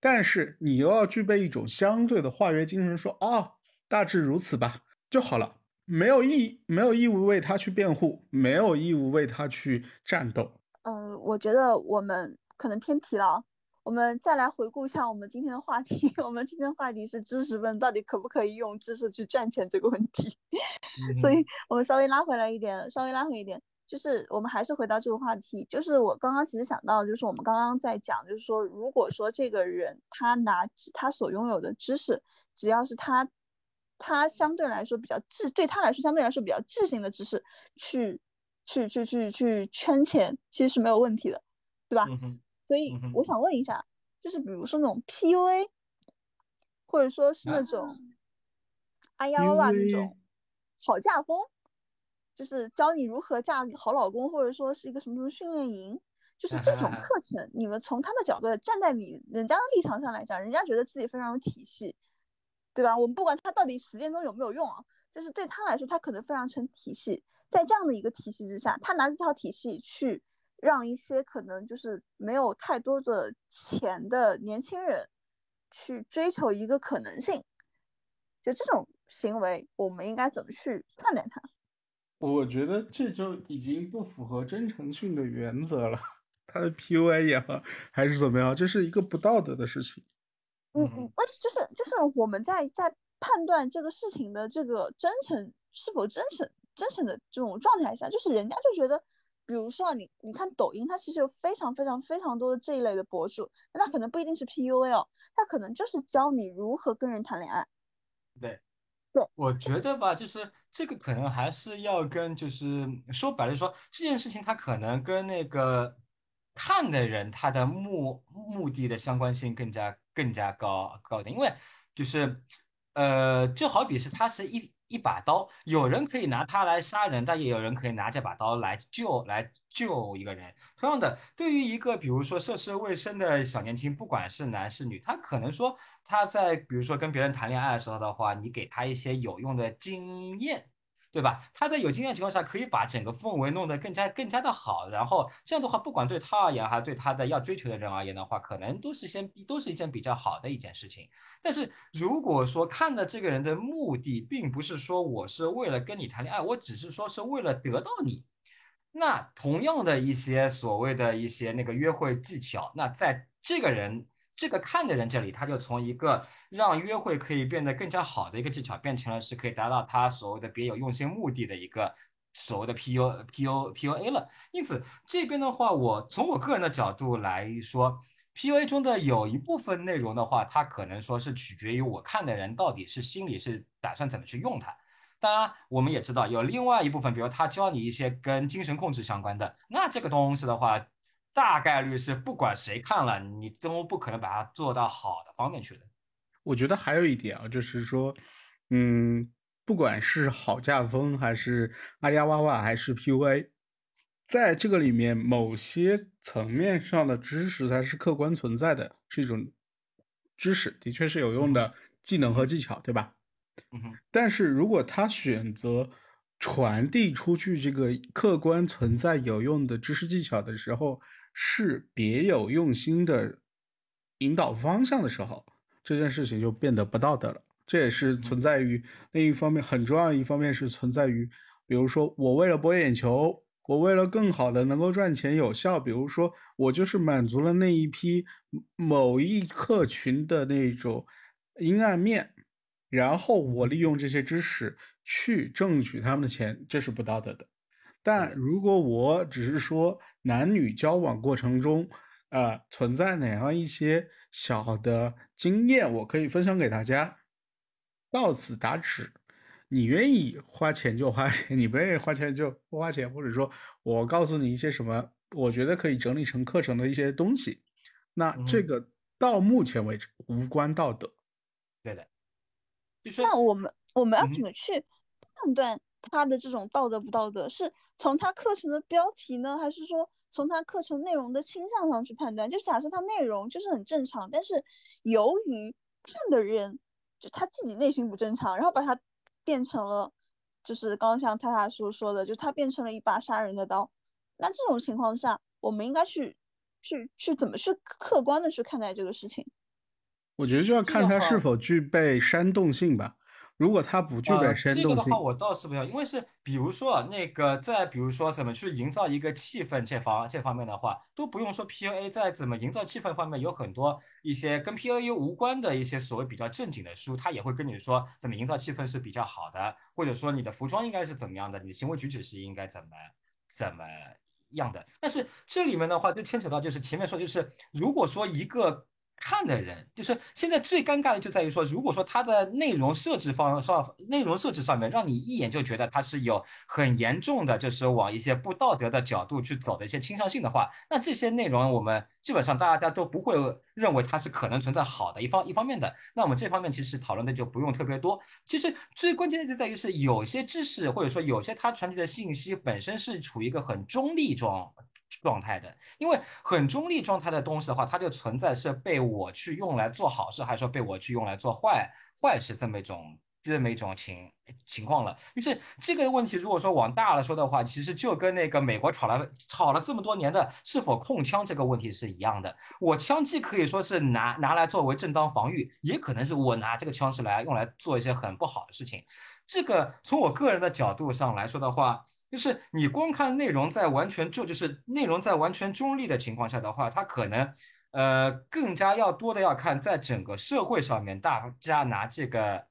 但是你又要具备一种相对的化约精神，说哦，大致如此吧就好了。没有义没有义务为他去辩护，没有义务为他去战斗。呃，我觉得我们可能偏题了。我们再来回顾一下我们今天的话题。我们今天话题是知识分到底可不可以用知识去赚钱这个问题。所以我们稍微拉回来一点，稍微拉回一点，就是我们还是回到这个话题。就是我刚刚其实想到，就是我们刚刚在讲，就是说，如果说这个人他拿他所拥有的知识，只要是他。他相对来说比较智，对他来说相对来说比较智性的知识，去去去去去圈钱，其实是没有问题的，对吧？所以我想问一下，就是比如说那种 PUA，或者说是那种哎呀哇那种好嫁风，就是教你如何嫁个好老公，或者说是一个什么什么训练营，就是这种课程，你们从他的角度站在你人家的立场上来讲，人家觉得自己非常有体系。对吧？我们不管他到底实践中有没有用啊，就是对他来说，他可能非常成体系。在这样的一个体系之下，他拿这套体系去让一些可能就是没有太多的钱的年轻人去追求一个可能性，就这种行为，我们应该怎么去看待它？我觉得这就已经不符合真诚性的原则了。他的 PUA 也好，还是怎么样，这是一个不道德的事情。嗯嗯，而就是就是我们在在判断这个事情的这个真诚是否真诚真诚的这种状态下，就是人家就觉得，比如说你你看抖音，它其实有非常非常非常多的这一类的博主，那他可能不一定是 PUA 哦，他可能就是教你如何跟人谈恋爱。对，对，我觉得吧，就是这个可能还是要跟就是说白了说这件事情，它可能跟那个看的人他的目目的的相关性更加。更加高高点，因为就是，呃，就好比是它是一一把刀，有人可以拿它来杀人，但也有人可以拿这把刀来救来救一个人。同样的，对于一个比如说涉世未深的小年轻，不管是男是女，他可能说他在比如说跟别人谈恋爱的时候的话，你给他一些有用的经验。对吧？他在有经验的情况下，可以把整个氛围弄得更加更加的好。然后这样的话，不管对他而言，还是对他的要追求的人而言的话，可能都是先都是一件比较好的一件事情。但是如果说看的这个人的目的，并不是说我是为了跟你谈恋爱，我只是说是为了得到你，那同样的一些所谓的一些那个约会技巧，那在这个人。这个看的人这里，他就从一个让约会可以变得更加好的一个技巧，变成了是可以达到他所谓的别有用心目的的一个所谓的 P U P U P U A 了。因此这边的话，我从我个人的角度来说，P U A 中的有一部分内容的话，它可能说是取决于我看的人到底是心里是打算怎么去用它。当然，我们也知道有另外一部分，比如他教你一些跟精神控制相关的，那这个东西的话。大概率是不管谁看了，你都不可能把它做到好的方面去的。我觉得还有一点啊，就是说，嗯，不管是好架风，还是阿呀哇哇，还是 PUA，在这个里面，某些层面上的知识才是客观存在的，是一种知识，的确是有用的技能和技巧，对吧？嗯哼。但是如果他选择传递出去这个客观存在有用的知识技巧的时候，是别有用心的引导方向的时候。这件事情就变得不道德了，这也是存在于另一方面很重要一方面是存在于，比如说我为了博眼球，我为了更好的能够赚钱有效，比如说我就是满足了那一批某一客群的那种阴暗面，然后我利用这些知识去挣取他们的钱，这是不道德的。但如果我只是说男女交往过程中，呃，存在哪样一些小的经验，我可以分享给大家，到此打止。你愿意花钱就花钱，你不愿意花钱就不花钱，或者说我告诉你一些什么，我觉得可以整理成课程的一些东西，那这个到目前为止无关道德。对的，那我们我们要怎么去判断他的这种道德不道德？是从他课程的标题呢，还是说？从他课程内容的倾向上去判断，就假设他内容就是很正常，但是由于看的人就他自己内心不正常，然后把他变成了，就是刚刚像太太叔说的，就他变成了一把杀人的刀。那这种情况下，我们应该去去去怎么去客观的去看待这个事情？我觉得就要看他是否具备煽动性吧。如果它不具备煽动性，这个的话我倒是不要，因为是比如说那个再比如说怎么去营造一个气氛这方这方面的话，都不用说 P U A 在怎么营造气氛方面有很多一些跟 P U A 无关的一些所谓比较正经的书，他也会跟你说怎么营造气氛是比较好的，或者说你的服装应该是怎么样的，你的行为举止是应该怎么怎么样的。但是这里面的话就牵扯到就是前面说就是如果说一个。看的人就是现在最尴尬的就在于说，如果说它的内容设置方上，内容设置上面让你一眼就觉得它是有很严重的，就是往一些不道德的角度去走的一些倾向性的话，那这些内容我们基本上大家都不会认为它是可能存在好的一方一方面的。那我们这方面其实讨论的就不用特别多。其实最关键的就在于是有些知识或者说有些它传递的信息本身是处于一个很中立中。状态的，因为很中立状态的东西的话，它就存在是被我去用来做好事，还是说被我去用来做坏坏事这么一种这么一种情情况了。于是这个问题，如果说往大了说的话，其实就跟那个美国吵了吵了这么多年的是否控枪这个问题是一样的。我枪既可以说是拿拿来作为正当防御，也可能是我拿这个枪是来用来做一些很不好的事情。这个从我个人的角度上来说的话。就是你光看内容，在完全就就是内容在完全中立的情况下的话，它可能，呃，更加要多的要看在整个社会上面，大家拿这个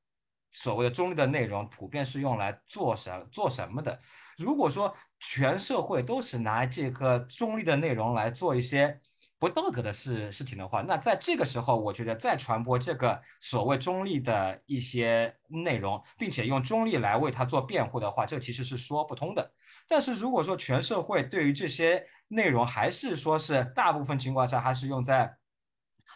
所谓的中立的内容，普遍是用来做什做什么的。如果说全社会都是拿这个中立的内容来做一些。不道德的事事情的话，那在这个时候，我觉得再传播这个所谓中立的一些内容，并且用中立来为他做辩护的话，这其实是说不通的。但是如果说全社会对于这些内容还是说是大部分情况下还是用在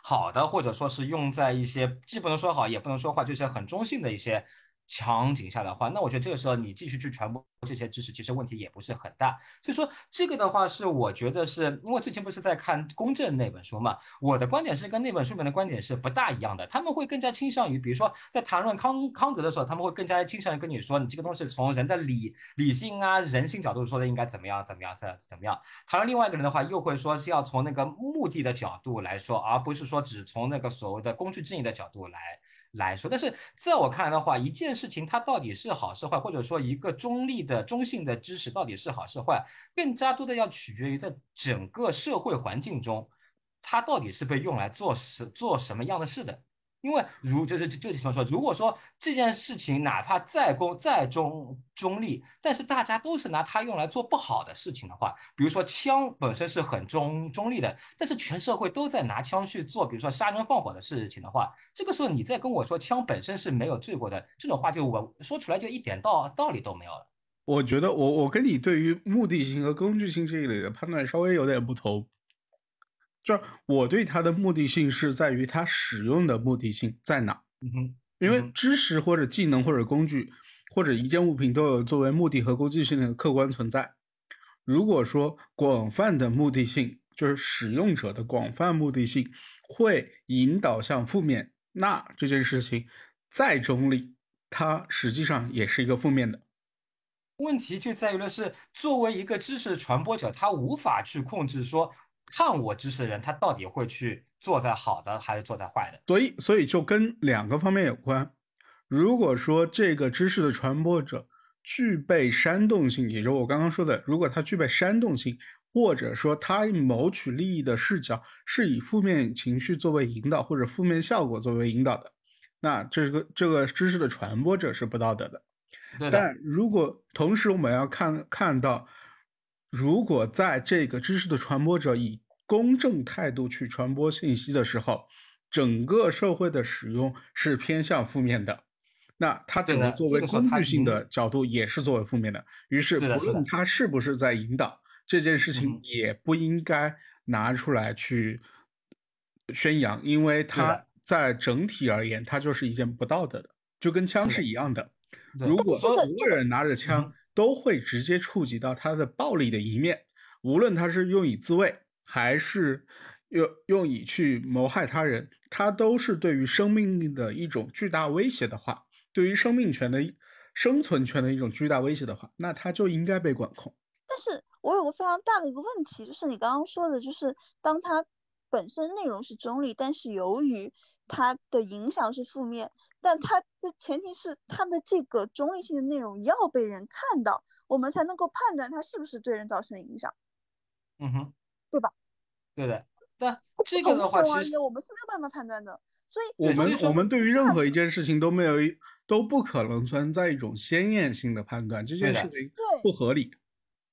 好的，或者说是用在一些既不能说好也不能说坏，就是很中性的一些。场景下的话，那我觉得这个时候你继续去传播这些知识，其实问题也不是很大。所以说这个的话是我觉得是因为之前不是在看《公正》那本书嘛，我的观点是跟那本书里面的观点是不大一样的。他们会更加倾向于，比如说在谈论康康德的时候，他们会更加倾向于跟你说，你这个东西从人的理理性啊、人性角度说的应该怎么样、怎么样、怎怎么样。谈论另外一个人的话，又会说是要从那个目的的角度来说，而不是说只从那个所谓的工具正义的角度来。来说，但是在我看来的话，一件事情它到底是好是坏，或者说一个中立的、中性的知识到底是好是坏，更加多的要取决于在整个社会环境中，它到底是被用来做什做什么样的事的。因为如就是就就怎么说，如果说这件事情哪怕再公再中中立，但是大家都是拿它用来做不好的事情的话，比如说枪本身是很中中立的，但是全社会都在拿枪去做，比如说杀人放火的事情的话，这个时候你再跟我说枪本身是没有罪过的，这种话就我说出来就一点道道理都没有了。我觉得我我跟你对于目的性和工具性这一类的判断稍微有点不同。就我对它的目的性是在于它使用的目的性在哪。嗯哼，因为知识或者技能或者工具或者一件物品都有作为目的和工具性的客观存在。如果说广泛的目的性就是使用者的广泛目的性会引导向负面，那这件事情再中立，它实际上也是一个负面的。问题就在于的是，作为一个知识传播者，他无法去控制说看我知识的人他到底会去做在好的还是做在坏的。所以，所以就跟两个方面有关。如果说这个知识的传播者，具备煽动性，也就是我刚刚说的，如果他具备煽动性，或者说他谋取利益的视角是以负面情绪作为引导，或者负面效果作为引导的，那这个这个知识的传播者是不道德的。但如果同时我们要看看到，如果在这个知识的传播者以公正态度去传播信息的时候，整个社会的使用是偏向负面的。那它只能作为工具性的角度，也是作为负面的。于是，不论他是不是在引导这件事情，也不应该拿出来去宣扬，因为它在整体而言，它就是一件不道德的，就跟枪是一样的。如果所有人拿着枪，都会直接触及到他的暴力的一面，无论他是用以自卫，还是用用以去谋害他人，他都是对于生命的一种巨大威胁的话。对于生命权的生存权的一种巨大威胁的话，那它就应该被管控。但是我有个非常大的一个问题，就是你刚刚说的，就是当它本身内容是中立，但是由于它的影响是负面，但它的前提是它的这个中立性的内容要被人看到，我们才能够判断它是不是对人造成影响。嗯哼，对吧？对的。但这个的话，其实我们是没有办法判断的。所以，我们我们对于任何一件事情都没有一都不可能存在一种先验性的判断，这件事情不合理。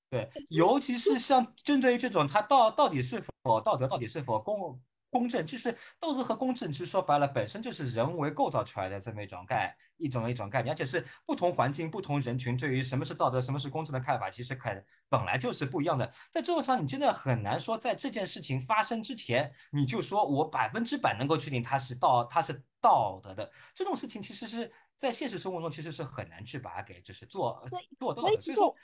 对，尤其是像针对于这种，它到到底是否道德，到底是否公。公正其实道德和公正，其实说白了本身就是人为构造出来的这么一种概一种一种概念，而且是不同环境、不同人群对于什么是道德、什么是公正的看法，其实肯本来就是不一样的。在这种上，你真的很难说，在这件事情发生之前，你就说我百分之百能够确定它是道，它是道德的。这种事情其实是在现实生活中其实是很难去把它给就是做做到的。所以说，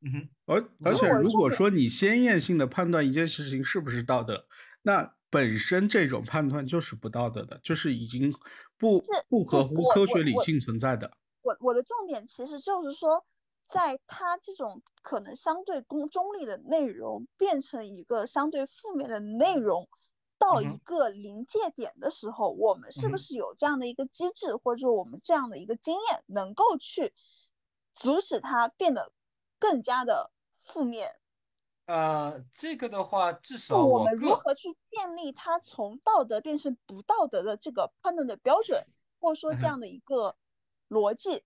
嗯哼，而而且如果说你先验性的判断一件事情是不是道德，那。本身这种判断就是不道德的，就是已经不不合乎科学理性存在的。我我的重点其实就是说，在他这种可能相对公中立的内容变成一个相对负面的内容，到一个临界点的时候，我们是不是有这样的一个机制，或者我们这样的一个经验，能够去阻止它变得更加的负面？呃，这个的话，至少我们如何去建立它从道德变成不道德的这个判断的标准，或者说这样的一个逻辑？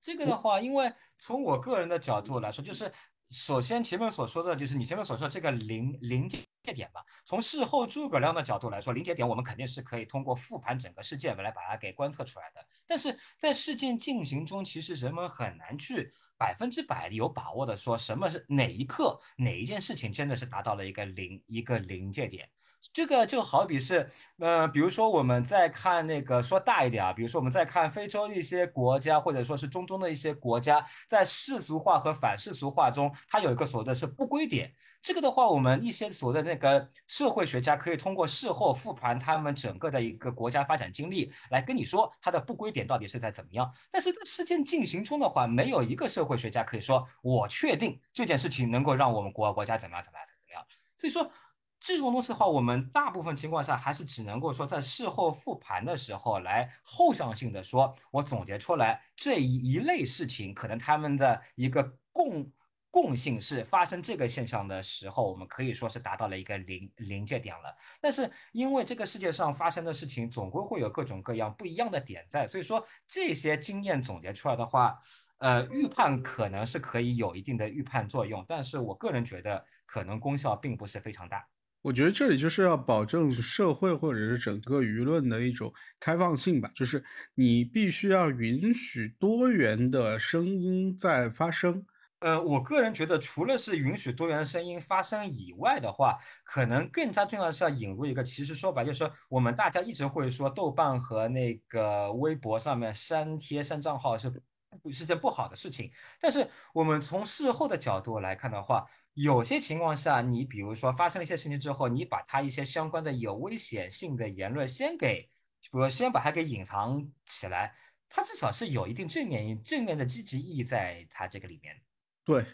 这个的话，因为从我个人的角度来说，就是首先前面所说的就是你前面所说这个临临界点吧。从事后诸葛亮的角度来说，临界点我们肯定是可以通过复盘整个事件来把它给观测出来的。但是在事件进行中，其实人们很难去。百分之百有把握的说，什么是哪一刻哪一件事情真的是达到了一个临一个临界点？这个就好比是，呃，比如说我们在看那个说大一点啊，比如说我们在看非洲一些国家，或者说是中东的一些国家，在世俗化和反世俗化中，它有一个所谓的是不归点。这个的话，我们一些所谓的那个社会学家可以通过事后复盘他们整个的一个国家发展经历，来跟你说它的不归点到底是在怎么样。但是在事件进行中的话，没有一个社会学家可以说我确定这件事情能够让我们国国家怎么样怎么样怎么样。所以说。这种东西的话，我们大部分情况下还是只能够说在事后复盘的时候来后向性的说，我总结出来这一一类事情，可能他们的一个共共性是发生这个现象的时候，我们可以说是达到了一个临临界点了。但是因为这个世界上发生的事情总归会有各种各样不一样的点在，所以说这些经验总结出来的话，呃，预判可能是可以有一定的预判作用，但是我个人觉得可能功效并不是非常大。我觉得这里就是要保证社会或者是整个舆论的一种开放性吧，就是你必须要允许多元的声音在发生，呃，我个人觉得，除了是允许多元声音发声以外的话，可能更加重要的是要引入一个，其实说白就是说，我们大家一直会说豆瓣和那个微博上面删帖删账号是是件不好的事情，但是我们从事后的角度来看的话，有些情况下，你比如说发生了一些事情之后，你把它一些相关的有危险性的言论先给，比如先把它给隐藏起来，它至少是有一定正面正面的积极意义在它这个里面。对，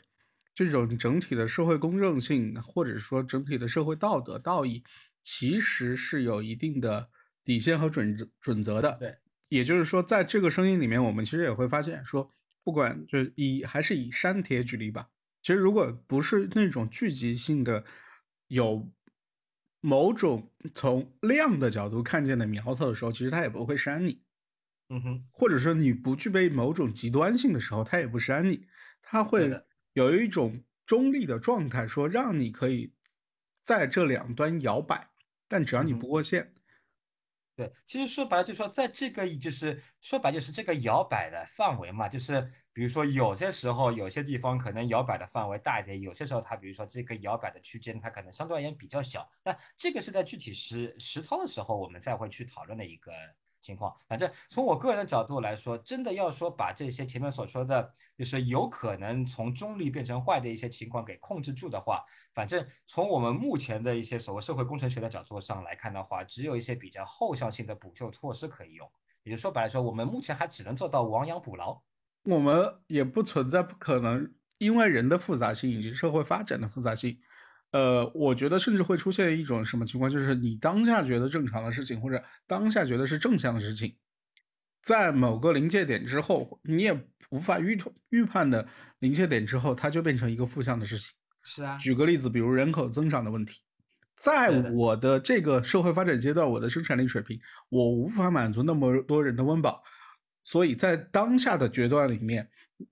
这种整体的社会公正性，或者说整体的社会道德道义，其实是有一定的底线和准则准则的。对，也就是说，在这个声音里面，我们其实也会发现，说不管就以还是以删帖举例吧，其实如果不是那种聚集性的，有某种从量的角度看见的苗头的时候，其实他也不会删你。嗯哼，或者说你不具备某种极端性的时候，他也不删你。他会有一种中立的状态，说让你可以在这两端摇摆，但只要你不过线。对，其实说白了，就是说在这个就是说白就是这个摇摆的范围嘛，就是比如说有些时候有些地方可能摇摆的范围大一点，有些时候它比如说这个摇摆的区间它可能相对而言比较小。那这个是在具体实实操的时候我们再会去讨论的一个。情况，反正从我个人的角度来说，真的要说把这些前面所说的，就是有可能从中立变成坏的一些情况给控制住的话，反正从我们目前的一些所谓社会工程学的角度上来看的话，只有一些比较后向性的补救措施可以用。也就说白了说，我们目前还只能做到亡羊补牢，我们也不存在不可能，因为人的复杂性以及社会发展的复杂性。呃，我觉得甚至会出现一种什么情况，就是你当下觉得正常的事情，或者当下觉得是正向的事情，在某个临界点之后，你也无法预预判的临界点之后，它就变成一个负向的事情。是啊，举个例子，比如人口增长的问题，在我的这个社会发展阶段，我的生产力水平，我无法满足那么多人的温饱，所以在当下的决断里面，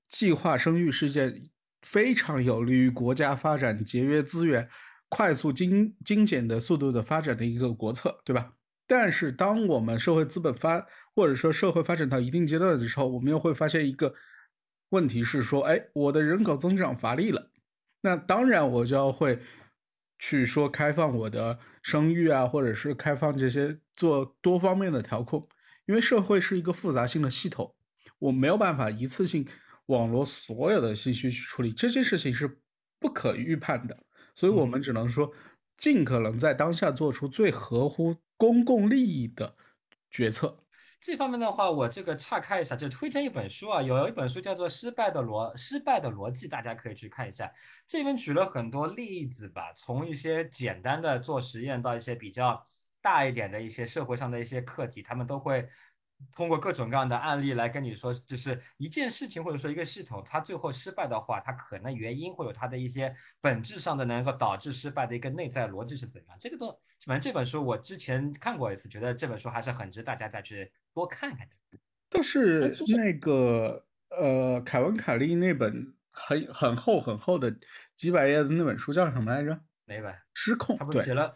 计划生育是件。非常有利于国家发展、节约资源、快速精精简的速度的发展的一个国策，对吧？但是，当我们社会资本发或者说社会发展到一定阶段的时候，我们又会发现一个问题是说，哎，我的人口增长乏力了，那当然我就要会去说开放我的生育啊，或者是开放这些做多方面的调控，因为社会是一个复杂性的系统，我没有办法一次性。网罗所有的信息去处理这件事情是不可预判的，所以我们只能说尽可能在当下做出最合乎公共利益的决策。这方面的话，我这个岔开一下，就推荐一本书啊，有一本书叫做《失败的逻失败的逻辑》，大家可以去看一下。这边举了很多例子吧，从一些简单的做实验到一些比较大一点的一些社会上的一些课题，他们都会。通过各种各样的案例来跟你说，就是一件事情或者说一个系统，它最后失败的话，它可能原因会有它的一些本质上的能够导致失败的一个内在逻辑是怎样。这个都反正这本书我之前看过一次，觉得这本书还是很值大家再去多看看的。但是那个呃，凯文·凯利那本很很厚很厚的几百页的那本书叫什么来着？哪本？失控。他不写了。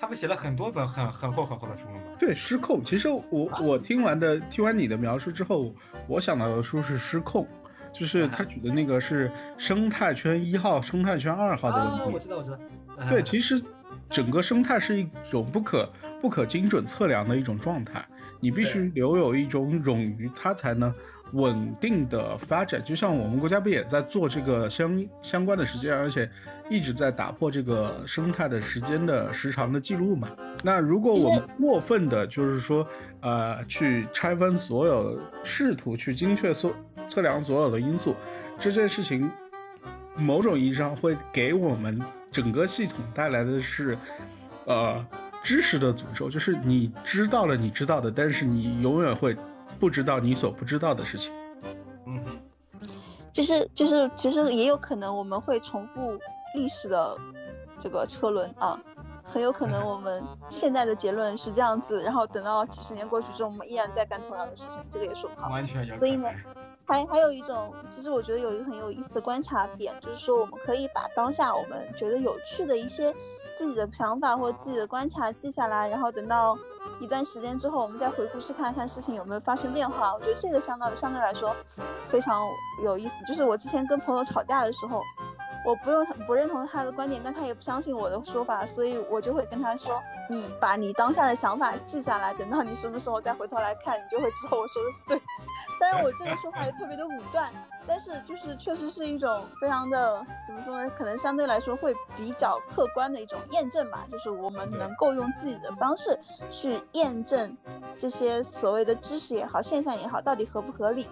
他不写了很多本很很厚很厚的书了吗？对，失控。其实我我听完的听完你的描述之后，我想到的书是失控，就是他举的那个是生态圈一号、生态圈二号的问题。我知道，我知道。对，其实整个生态是一种不可不可精准测量的一种状态，你必须留有一种冗余，它才能。稳定的发展，就像我们国家不也在做这个相相关的时间，而且一直在打破这个生态的时间的时长的记录嘛？那如果我们过分的，就是说，呃，去拆分所有，试图去精确测测量所有的因素，这件事情，某种意义上会给我们整个系统带来的是，呃，知识的诅咒，就是你知道了你知道的，但是你永远会。不知道你所不知道的事情，嗯，就是就是其实也有可能我们会重复历史的这个车轮啊，很有可能我们 现在的结论是这样子，然后等到几十年过去之后，我们依然在干同样的事情，这个也说不好。完全有。所以呢，还还有一种，其实我觉得有一个很有意思的观察点，就是说我们可以把当下我们觉得有趣的一些自己的想法或自己的观察记下来，然后等到。一段时间之后，我们再回顾去看看事情有没有发生变化。我觉得这个相当相对来说非常有意思。就是我之前跟朋友吵架的时候。我不用不认同他的观点，但他也不相信我的说法，所以我就会跟他说：“你把你当下的想法记下来，等到你什么时候再回头来看，你就会知道我说的是对。”但是，我这个说话也特别的武断，但是就是确实是一种非常的怎么说呢？可能相对来说会比较客观的一种验证吧，就是我们能够用自己的方式去验证这些所谓的知识也好、现象也好，到底合不合理。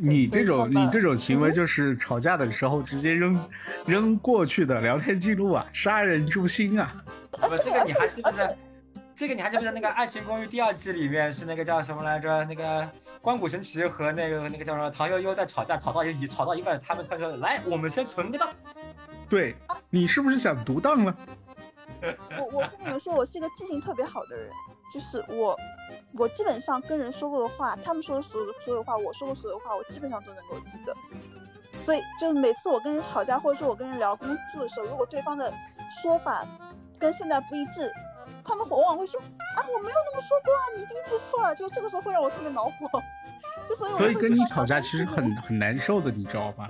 你这种你这种行为就是吵架的时候直接扔扔过去的聊天记录啊，杀人诛心啊！不，这个你还 记不记得？这个你还记不记得？那个《爱情公寓》第二季里面是那个叫什么来着？那个关谷神奇和那个那个叫什么唐悠悠在吵架，吵到一吵到一半，他们突然说：“来，我们先存个档。”对你是不是想独当了？我我跟你们说，我是一个记性特别好的人。就是我，我基本上跟人说过的话，他们说的所有所有话，我说过所有话，我基本上都能够记得。所以，就是每次我跟人吵架，或者说我跟人聊工作的时候，如果对方的说法跟现在不一致，他们往往会说啊，我没有那么说过啊，你一定记错了。就这个时候会让我特别恼火。就所以，所以跟你吵架其实很很难受的，你知道吧？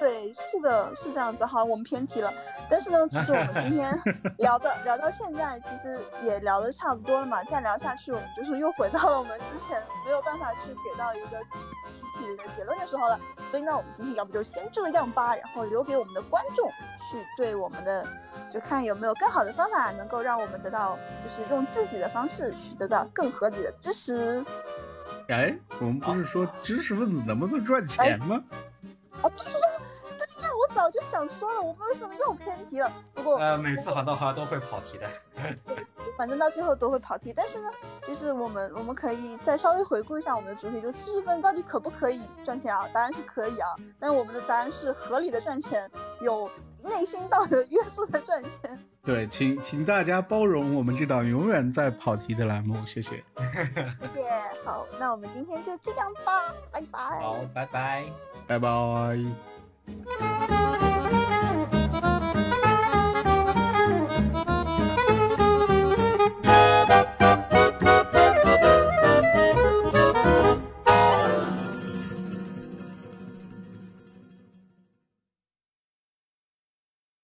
对，是的，是这样子。好，我们偏题了。但是呢，其实我们今天 聊的聊到现在，其实也聊的差不多了嘛。再聊下去，我们就是又回到了我们之前没有办法去给到一个具体的结论的时候了。所以呢，我们今天要不就先这样吧，然后留给我们的观众去对我们的，就看有没有更好的方法能够让我们得到，就是用自己的方式去得到更合理的知识。哎，我们不是说知识分子能不能赚钱吗？我早就想说了，我们为什么又偏题了？不过呃，每次喊到好像都会跑题的，反正到最后都会跑题。但是呢，就是我们我们可以再稍微回顾一下我们的主题，就知识分子到底可不可以赚钱啊？答案是可以啊，但我们的答案是合理的赚钱，有内心道德约束的赚钱。对，请请大家包容我们这档永远在跑题的栏目，谢谢。谢谢，好，那我们今天就这样吧，拜拜。好，拜拜。拜拜。Thank you.